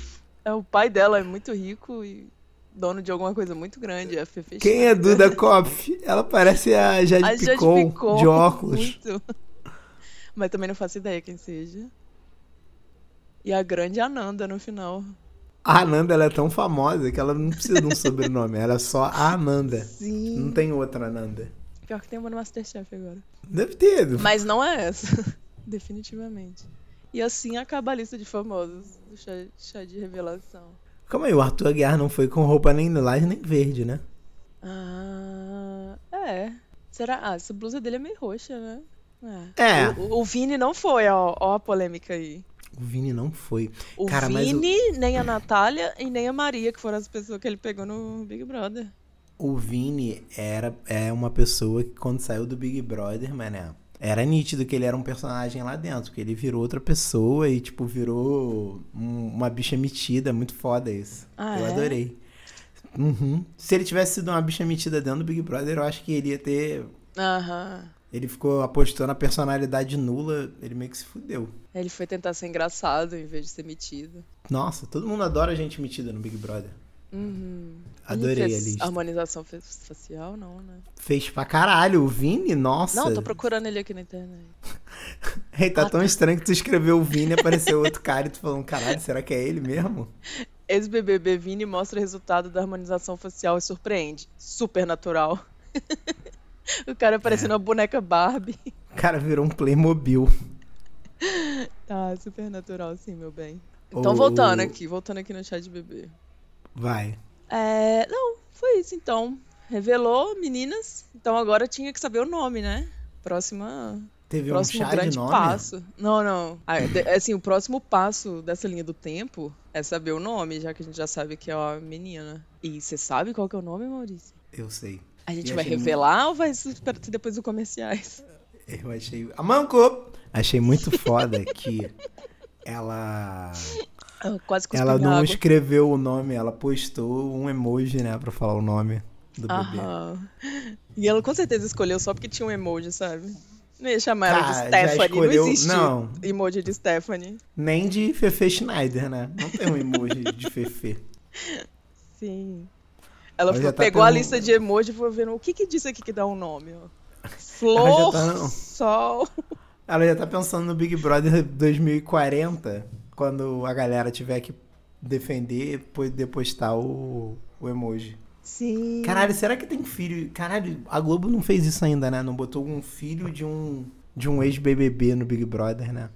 Speaker 1: É, o pai dela é muito rico e dono de alguma coisa muito grande. É a Fefe
Speaker 2: Quem é
Speaker 1: Schneider.
Speaker 2: Duda Kopf? Ela parece a Jade
Speaker 1: A Jade
Speaker 2: Picon,
Speaker 1: Picon,
Speaker 2: de óculos.
Speaker 1: Muito. Mas também não faço ideia quem seja. E a grande Ananda no final.
Speaker 2: A Ananda ela é tão famosa que ela não precisa de um sobrenome, ela é só a Ananda.
Speaker 1: Sim.
Speaker 2: Não tem outra Ananda.
Speaker 1: Pior que tem uma no Masterchef agora.
Speaker 2: Deve ter.
Speaker 1: Mas não é essa. Definitivamente. E assim acaba a lista de famosos do chá, chá de revelação.
Speaker 2: Calma aí, o Arthur Aguiar não foi com roupa nem lilás nem verde, né?
Speaker 1: Ah, é. Será? Ah, essa blusa dele é meio roxa, né?
Speaker 2: É.
Speaker 1: O, o Vini não foi, ó, ó a polêmica aí.
Speaker 2: O Vini não foi.
Speaker 1: O
Speaker 2: Cara, mas o-
Speaker 1: Vini, nem a Natália e nem a Maria, que foram as pessoas que ele pegou no Big Brother.
Speaker 2: O Vini era, é uma pessoa que quando saiu do Big Brother, mané, era nítido que ele era um personagem lá dentro, porque ele virou outra pessoa e, tipo, virou um- uma bicha metida, muito foda isso.
Speaker 1: Ah,
Speaker 2: eu
Speaker 1: é?
Speaker 2: adorei. Uhum. Se ele tivesse sido uma bicha metida dentro do Big Brother, eu acho que ele ia ter.
Speaker 1: Aham.
Speaker 2: Ele ficou apostando a personalidade nula, ele meio que se fudeu.
Speaker 1: Ele foi tentar ser engraçado em vez de ser metido.
Speaker 2: Nossa, todo mundo adora gente metida no Big Brother.
Speaker 1: Uhum.
Speaker 2: Adorei a lista.
Speaker 1: Harmonização facial, não, né?
Speaker 2: Fez pra caralho. O Vini, nossa.
Speaker 1: Não, tô procurando ele aqui na internet.
Speaker 2: Ei, tá
Speaker 1: Ah,
Speaker 2: tão estranho que tu escreveu o Vini e apareceu outro cara e tu falando, caralho, será que é ele mesmo?
Speaker 1: Ex-BBB Vini mostra resultado da harmonização facial e surpreende. Super natural. o cara parecendo uma boneca Barbie.
Speaker 2: O cara virou um Playmobil.
Speaker 1: Tá, super natural, sim, meu bem. Então, voltando aqui, voltando aqui no chat de bebê.
Speaker 2: Vai.
Speaker 1: É, não, foi isso então. Revelou, meninas. Então agora tinha que saber o nome, né? Próxima,
Speaker 2: Teve um
Speaker 1: próximo
Speaker 2: de
Speaker 1: grande passo. Não, não. Ah, de- assim, o próximo passo dessa linha do tempo é saber o nome, já que a gente já sabe que é a menina. E você sabe qual que é o nome, Maurício?
Speaker 2: Eu sei.
Speaker 1: A gente
Speaker 2: E
Speaker 1: vai
Speaker 2: achei muito-
Speaker 1: revelar ou vai esperar depois dos comerciais?
Speaker 2: Eu achei. A Manco! Achei muito foda que ela.
Speaker 1: Eu quase
Speaker 2: Ela não
Speaker 1: água.
Speaker 2: escreveu o nome, ela postou um emoji, né, pra falar o nome do bebê.
Speaker 1: Aham. E ela com certeza escolheu só porque tinha um emoji, sabe? Não ia chamar ela de
Speaker 2: já
Speaker 1: Stephanie,
Speaker 2: escolheu-
Speaker 1: não existe
Speaker 2: não.
Speaker 1: emoji de Stephanie.
Speaker 2: Nem de Fefe Schneider, né? Não tem um emoji de Fefe.
Speaker 1: Sim. Ela foi-
Speaker 2: tá
Speaker 1: pegou a lista de emoji e foi vendo o que que diz aqui que dá um nome, ó. Flor,
Speaker 2: tá no-
Speaker 1: sol.
Speaker 2: Ela já tá pensando no Big Brother 2040, quando a galera tiver que defender, depois depositar o, o emoji.
Speaker 1: Sim.
Speaker 2: Caralho, será que tem filho? Caralho, a Globo não fez isso ainda, né? Não botou um filho de um de um ex-BBB no Big Brother, né?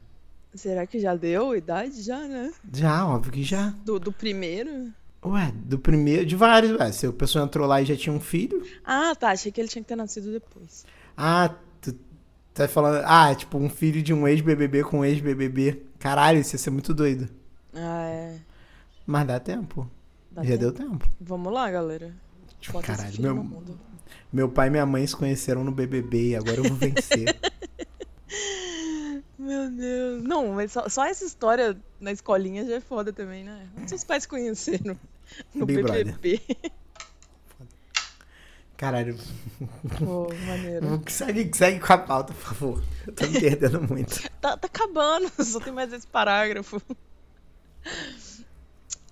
Speaker 1: Será que já deu idade já, né?
Speaker 2: Já, óbvio que já.
Speaker 1: Do, do primeiro?
Speaker 2: Ué, do primeiro, de vários, ué. Se a pessoa entrou lá e já tinha um filho.
Speaker 1: Ah, tá. Achei que ele tinha que ter nascido depois.
Speaker 2: Ah, tu tá falando. Ah, tipo, um filho de um ex-BBB com um ex-BBB. Caralho, isso ia ser muito doido.
Speaker 1: Ah, é.
Speaker 2: Mas dá tempo.
Speaker 1: Dá
Speaker 2: já
Speaker 1: tempo?
Speaker 2: deu tempo.
Speaker 1: Vamos lá, galera.
Speaker 2: Tipo,
Speaker 1: Bota
Speaker 2: caralho, meu, meu pai e minha mãe se conheceram no BBB e agora eu vou vencer.
Speaker 1: Meu Deus. Não, mas só, só essa história na escolinha já é foda também, né? Onde seus pais se conheceram? No
Speaker 2: Big
Speaker 1: BBB.
Speaker 2: Caralho,
Speaker 1: Pô, maneiro.
Speaker 2: segue, segue com a pauta, por favor. Eu tô me perdendo muito.
Speaker 1: Tá, tá acabando, só tem mais esse parágrafo.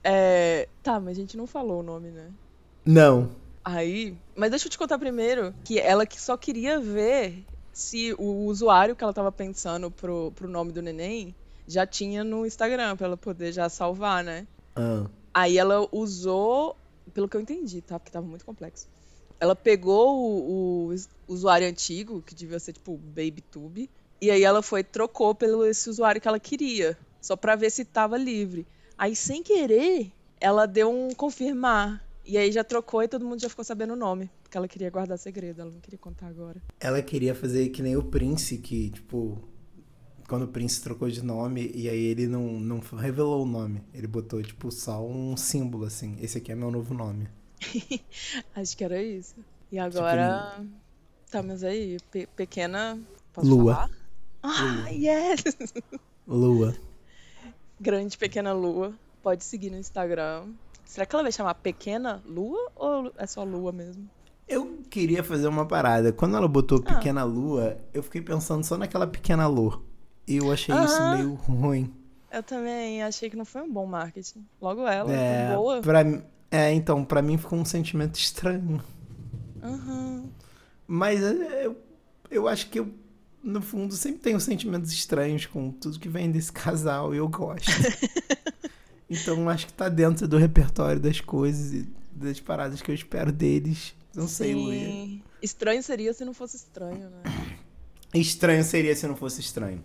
Speaker 1: É, tá, mas a gente não falou o nome, né?
Speaker 2: Não.
Speaker 1: Aí, mas deixa eu te contar primeiro que ela que só queria ver se o usuário que ela tava pensando pro, pro nome do neném já tinha no Instagram, pra ela poder já salvar, né?
Speaker 2: Ah,
Speaker 1: Aí ela usou, pelo que eu entendi, tá? Porque tava muito complexo. Ela pegou o, o usuário antigo, que devia ser tipo BabyTube, e aí ela foi trocou pelo esse usuário que ela queria, só pra ver se tava livre. Aí, sem querer, ela deu um confirmar. E aí já trocou e todo mundo já ficou sabendo o nome. Porque ela queria guardar segredo, ela não queria contar agora.
Speaker 2: ela queria fazer que nem o Prince, que, tipo, quando o Prince trocou de nome e aí ele não, não revelou o nome. Ele botou, tipo, só um símbolo, assim. Esse aqui é meu novo nome.
Speaker 1: Acho que era isso. E agora. Tá, mas aí, pe- pequena. Posso
Speaker 2: Lua.
Speaker 1: falar? Ah, yes!
Speaker 2: Lua.
Speaker 1: Grande Pequena Lua. Pode seguir no Instagram. Será que ela vai chamar Pequena Lua ou é só Lua mesmo?
Speaker 2: Eu queria fazer uma parada. Quando ela botou
Speaker 1: Ah.
Speaker 2: Pequena Lua, eu fiquei pensando só naquela pequena lua. E eu achei isso meio ruim.
Speaker 1: Eu também achei que não foi um bom marketing. Logo ela,
Speaker 2: É,
Speaker 1: boa.
Speaker 2: pra, é, então, pra mim ficou um sentimento estranho.
Speaker 1: Aham.
Speaker 2: Mas é, eu, eu acho que eu, no fundo, sempre tenho sentimentos estranhos com tudo que vem desse casal e eu gosto. então acho que tá dentro do repertório das coisas e das paradas que eu espero deles. Não sei, Luia.
Speaker 1: Sim. Estranho seria se não fosse estranho, né?
Speaker 2: Estranho seria se não fosse estranho.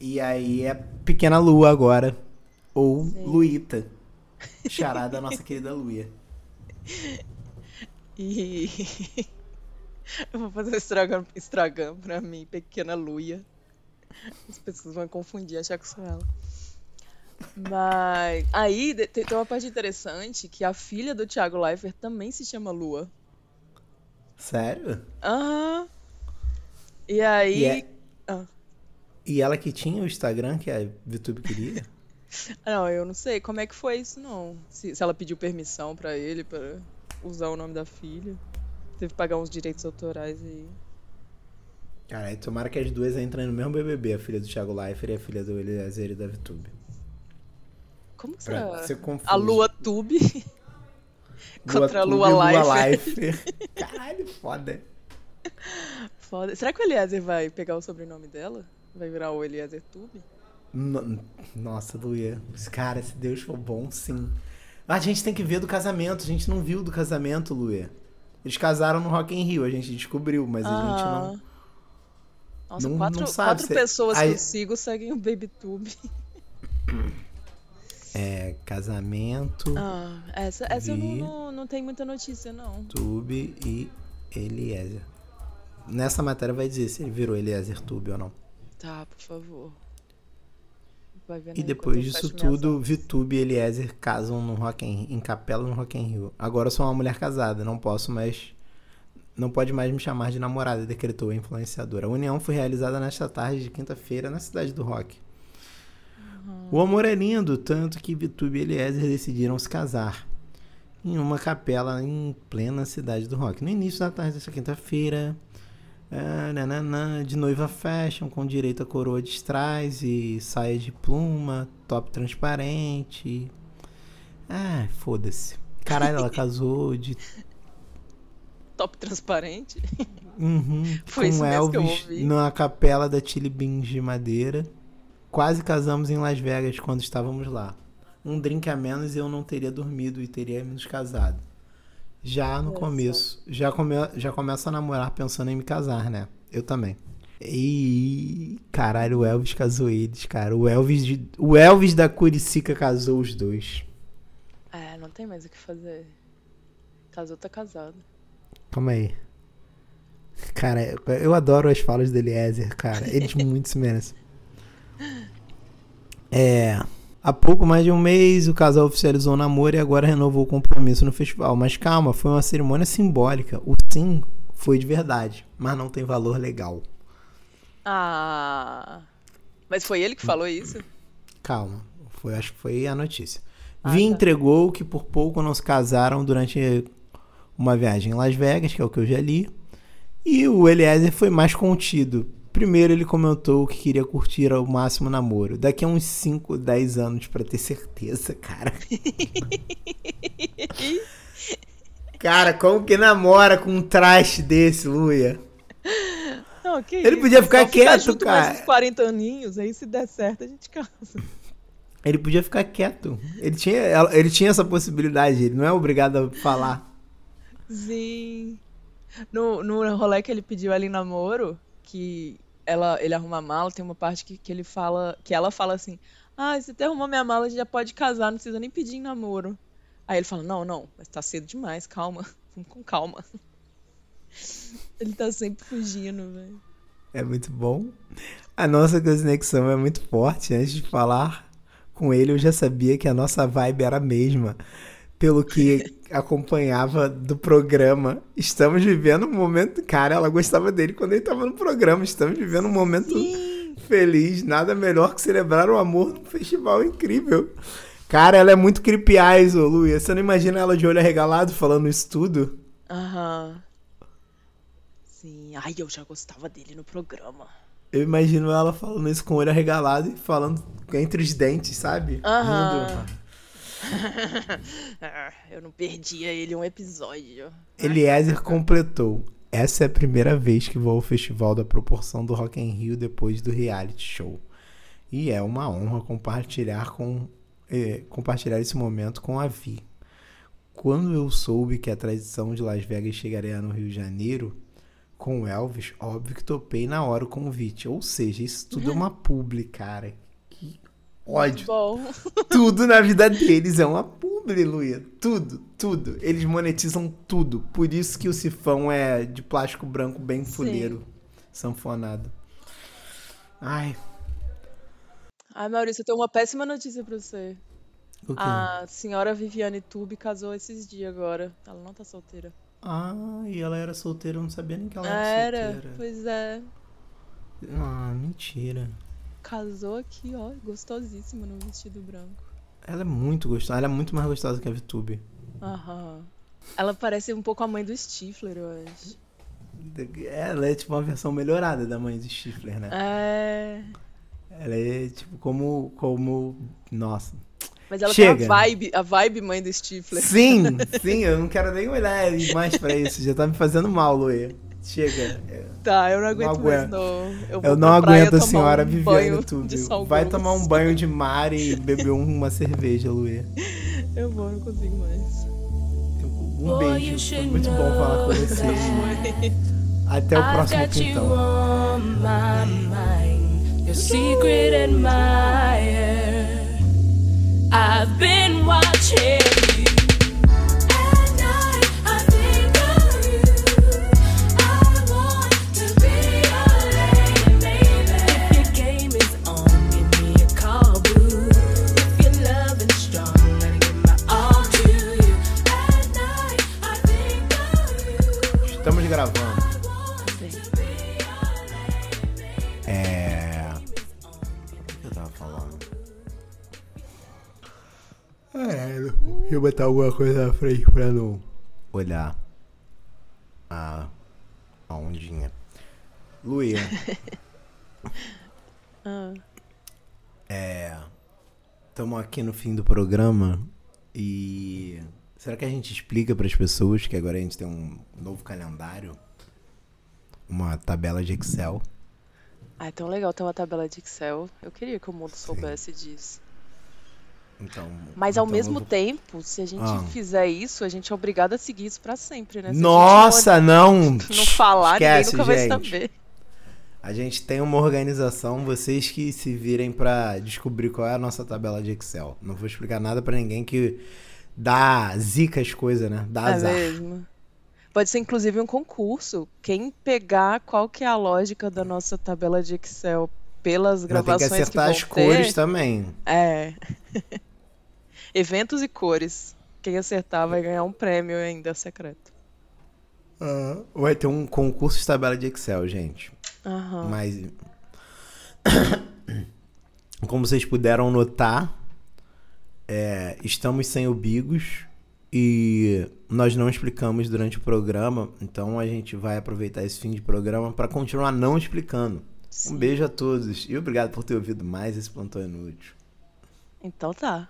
Speaker 2: E aí é Pequena Lua agora. Ou
Speaker 1: Sim.
Speaker 2: Luíta. Chará da nossa querida Luia.
Speaker 1: E. Eu vou fazer estragão, estragão pra mim, pequena Luia. As pessoas vão confundir, achar que sou ela. Mas aí tem uma parte interessante que a filha do Thiago Leifert também se chama Lua.
Speaker 2: Sério?
Speaker 1: Aham. E aí.
Speaker 2: E, é-
Speaker 1: Ah.
Speaker 2: E ela que tinha o Instagram que a VTube queria?
Speaker 1: Não, eu não sei como é que foi isso, não. Se, se ela pediu permissão pra ele pra usar o nome da filha. Teve que pagar uns direitos autorais aí.
Speaker 2: Caralho, tomara que as duas entrem no mesmo BBB, a filha do Thiago Leifert e a filha do Eliezer e da VTube.
Speaker 1: Como que
Speaker 2: Pra
Speaker 1: será?
Speaker 2: ser.
Speaker 1: A Lua Tube contra a Lua
Speaker 2: e
Speaker 1: Leifert.
Speaker 2: Leifert. Caralho, foda.
Speaker 1: Foda. Será que o Eliezer vai pegar o sobrenome dela? Vai virar o Eliezer Tube?
Speaker 2: No- Nossa, Luia. Cara, se Deus for bom, sim. A gente tem que ver do casamento. A gente não viu do casamento, Luia. Eles casaram no Rock in Rio, a gente descobriu, mas a gente não.
Speaker 1: Nossa,
Speaker 2: não-
Speaker 1: quatro,
Speaker 2: não sabe
Speaker 1: quatro
Speaker 2: se-
Speaker 1: pessoas que
Speaker 2: Aí-
Speaker 1: eu sigo seguem o BabyTube.
Speaker 2: É, casamento,
Speaker 1: Ah, essa, essa eu não, não, não tem muita notícia, não.
Speaker 2: Tube e Eliezer. Nessa matéria vai dizer se ele virou Eliezer Tube ou não.
Speaker 1: Tá, por favor.
Speaker 2: E depois disso tudo. Vitube e Eliezer casam no Rock in, em capela no Rock in Rio. Agora eu sou uma mulher casada, não posso mais... Não pode mais me chamar de namorada, decretou a influenciadora. A união foi realizada nesta tarde de quinta-feira na cidade do Rock. O amor é lindo, tanto que Vitube e Eliezer decidiram se casar em uma capela em plena cidade do rock. No início da tarde dessa quinta-feira, de noiva fashion, com direito a coroa de strass e saia de pluma, top transparente. Ah, foda-se. Caralho, ela casou de
Speaker 1: Top transparente.
Speaker 2: Uhum,
Speaker 1: Foi
Speaker 2: com Elvis na capela da Chili Beans de Madeira. Quase casamos em Las Vegas quando estávamos lá. Um drink a menos e eu não teria dormido e teríamos casado. Já no começo, já, come, já começo a namorar pensando em me casar, né? Eu também. E caralho, o Elvis casou eles, cara. O Elvis, de, o Elvis da Curicica casou os dois.
Speaker 1: É, não tem mais o que fazer. Casou, tá casado.
Speaker 2: Calma aí. Cara, eu adoro as falas do Eliezer, cara. Eles muito se merecem. É. Há pouco mais de um mês, o casal oficializou o namoro e agora renovou o compromisso no festival. Mas calma, foi uma cerimônia simbólica. O sim foi de verdade, mas não tem valor legal.
Speaker 1: Ah. Mas foi ele que falou isso?
Speaker 2: Calma, foi, acho que foi a notícia.
Speaker 1: Ah,
Speaker 2: Vi
Speaker 1: tá.
Speaker 2: entregou que por pouco não se casaram durante uma viagem em Las Vegas, que é o que eu já li. E o Eliezer foi mais contido. Primeiro ele comentou que queria curtir ao máximo o namoro. Daqui a uns 5, 10 anos, pra ter certeza, cara. cara, como que namora com um traste desse, Luia?
Speaker 1: Não, que
Speaker 2: Ele
Speaker 1: isso,
Speaker 2: podia ficar quieto,
Speaker 1: junto
Speaker 2: cara.
Speaker 1: mais uns 40 aninhos, aí se der certo a gente casa.
Speaker 2: Ele podia ficar quieto. Ele tinha, ele tinha essa possibilidade, ele não é obrigado a falar.
Speaker 1: Sim. No, no rolê que ele pediu em namoro, que ela, ele arruma a mala, tem uma parte que, que ele fala, que ela fala assim, ah, você arrumou minha mala, a gente já pode casar, não precisa nem pedir namoro. Aí ele fala, não, não, mas tá cedo demais, calma, vamos com calma. Ele tá sempre fugindo, velho.
Speaker 2: É muito bom. A nossa conexão é muito forte. Antes de falar com ele, eu já sabia que a nossa vibe era a mesma. Pelo que acompanhava do programa. Estamos vivendo um momento. Cara, ela gostava dele quando ele estava no programa. Estamos vivendo um momento
Speaker 1: Sim.
Speaker 2: feliz. Nada melhor que celebrar o amor num festival incrível. Cara, ela é muito creepy eyes, ô Luia. Você não imagina ela de olho arregalado falando isso tudo?
Speaker 1: Aham. Sim. Ai, eu já gostava dele no programa.
Speaker 2: Eu imagino ela falando isso com o olho arregalado e falando entre os dentes, sabe?
Speaker 1: Aham. Eu não perdia ele um episódio.
Speaker 2: Eliezer completou. Essa é a primeira vez que vou ao festival da proporção do Rock in Rio depois do reality show. E é uma honra compartilhar com eh, compartilhar esse momento com a Vi. Quando eu soube que a tradição de Las Vegas chegaria no Rio de Janeiro com o Elvis, óbvio que topei na hora o convite. Ou seja, isso tudo é uma publi, cara. Ódio.
Speaker 1: Bom.
Speaker 2: Tudo na vida deles é uma publi, Luia. Tudo, tudo. Eles monetizam tudo. Por isso que o sifão é de plástico branco bem fuleiro. Sanfonado. Ai,
Speaker 1: Ai, Maurício, eu tenho uma péssima notícia pra você.
Speaker 2: o quê?
Speaker 1: A senhora Viviane Tube casou esses dias agora. Ela não tá solteira.
Speaker 2: Ah, e ela era solteira, eu não sabia nem que ela era,
Speaker 1: Era,
Speaker 2: solteira.
Speaker 1: pois é.
Speaker 2: Ah, mentira.
Speaker 1: Casou aqui, ó, gostosíssima no vestido branco.
Speaker 2: Ela é muito gostosa. Ela é muito mais gostosa que a VTube.
Speaker 1: Aham. Ela parece um pouco a mãe do Stifler, eu acho.
Speaker 2: Ela é tipo uma versão melhorada da mãe do Stifler, né?
Speaker 1: É.
Speaker 2: Ela é tipo como. como. Nossa.
Speaker 1: Mas ela
Speaker 2: Chega.
Speaker 1: tem a vibe, a vibe mãe do Stifler.
Speaker 2: Sim, sim, eu não quero nem olhar mais pra isso. Já tá me fazendo mal, Luê. Chega.
Speaker 1: Tá, eu não aguento
Speaker 2: Não
Speaker 1: mais,
Speaker 2: aguento.
Speaker 1: não. Eu, vou
Speaker 2: Eu não
Speaker 1: praia
Speaker 2: aguento a senhora
Speaker 1: um
Speaker 2: Viviane Vai tomar um banho de mar e beber uma cerveja, Luê.
Speaker 1: Eu vou, não consigo mais.
Speaker 2: Um beijo. Foi muito bom falar com você. Até o próximo
Speaker 3: mind, your secret admirer. I've been watching
Speaker 2: botar alguma coisa na frente pra não olhar a, a ondinha. Luia.
Speaker 1: Ah.
Speaker 2: É. Estamos aqui no fim do programa e. Será que a gente explica para as pessoas que agora a gente tem um novo calendário? Uma tabela de Excel?
Speaker 1: Ah, é tão legal ter uma tabela de Excel. Eu queria que o mundo soubesse disso.
Speaker 2: Então.
Speaker 1: Mas ao
Speaker 2: então
Speaker 1: mesmo
Speaker 2: vou-
Speaker 1: tempo, se a gente
Speaker 2: Ah.
Speaker 1: fizer isso, a gente é obrigado a seguir isso pra sempre, né? Se
Speaker 2: Nossa, não!
Speaker 1: não, não falar,
Speaker 2: Esquece,
Speaker 1: ninguém nunca
Speaker 2: gente.
Speaker 1: vai saber.
Speaker 2: A gente tem uma organização, vocês que se virem pra descobrir qual é a nossa tabela de Excel. Não vou explicar nada pra ninguém que dá zica as coisas, né? Dá
Speaker 1: É
Speaker 2: azar.
Speaker 1: mesmo. Pode ser inclusive um concurso. Quem pegar qual que é a lógica da nossa tabela de Excel pelas
Speaker 2: Mas tem que
Speaker 1: gravações
Speaker 2: acertar
Speaker 1: vão
Speaker 2: as
Speaker 1: ter,
Speaker 2: cores também.
Speaker 1: É. Eventos e cores. Quem acertar vai ganhar um prêmio ainda secreto.
Speaker 2: Ah, Vai ter um concurso de tabela de Excel, gente.
Speaker 1: Aham.
Speaker 2: Mas. Como vocês puderam notar, é, estamos sem o Bigos e nós não explicamos durante o programa, então a gente vai aproveitar esse fim de programa para continuar não explicando.
Speaker 1: Sim.
Speaker 2: Um beijo a todos e obrigado por ter ouvido mais esse plantão inútil.
Speaker 1: Então tá.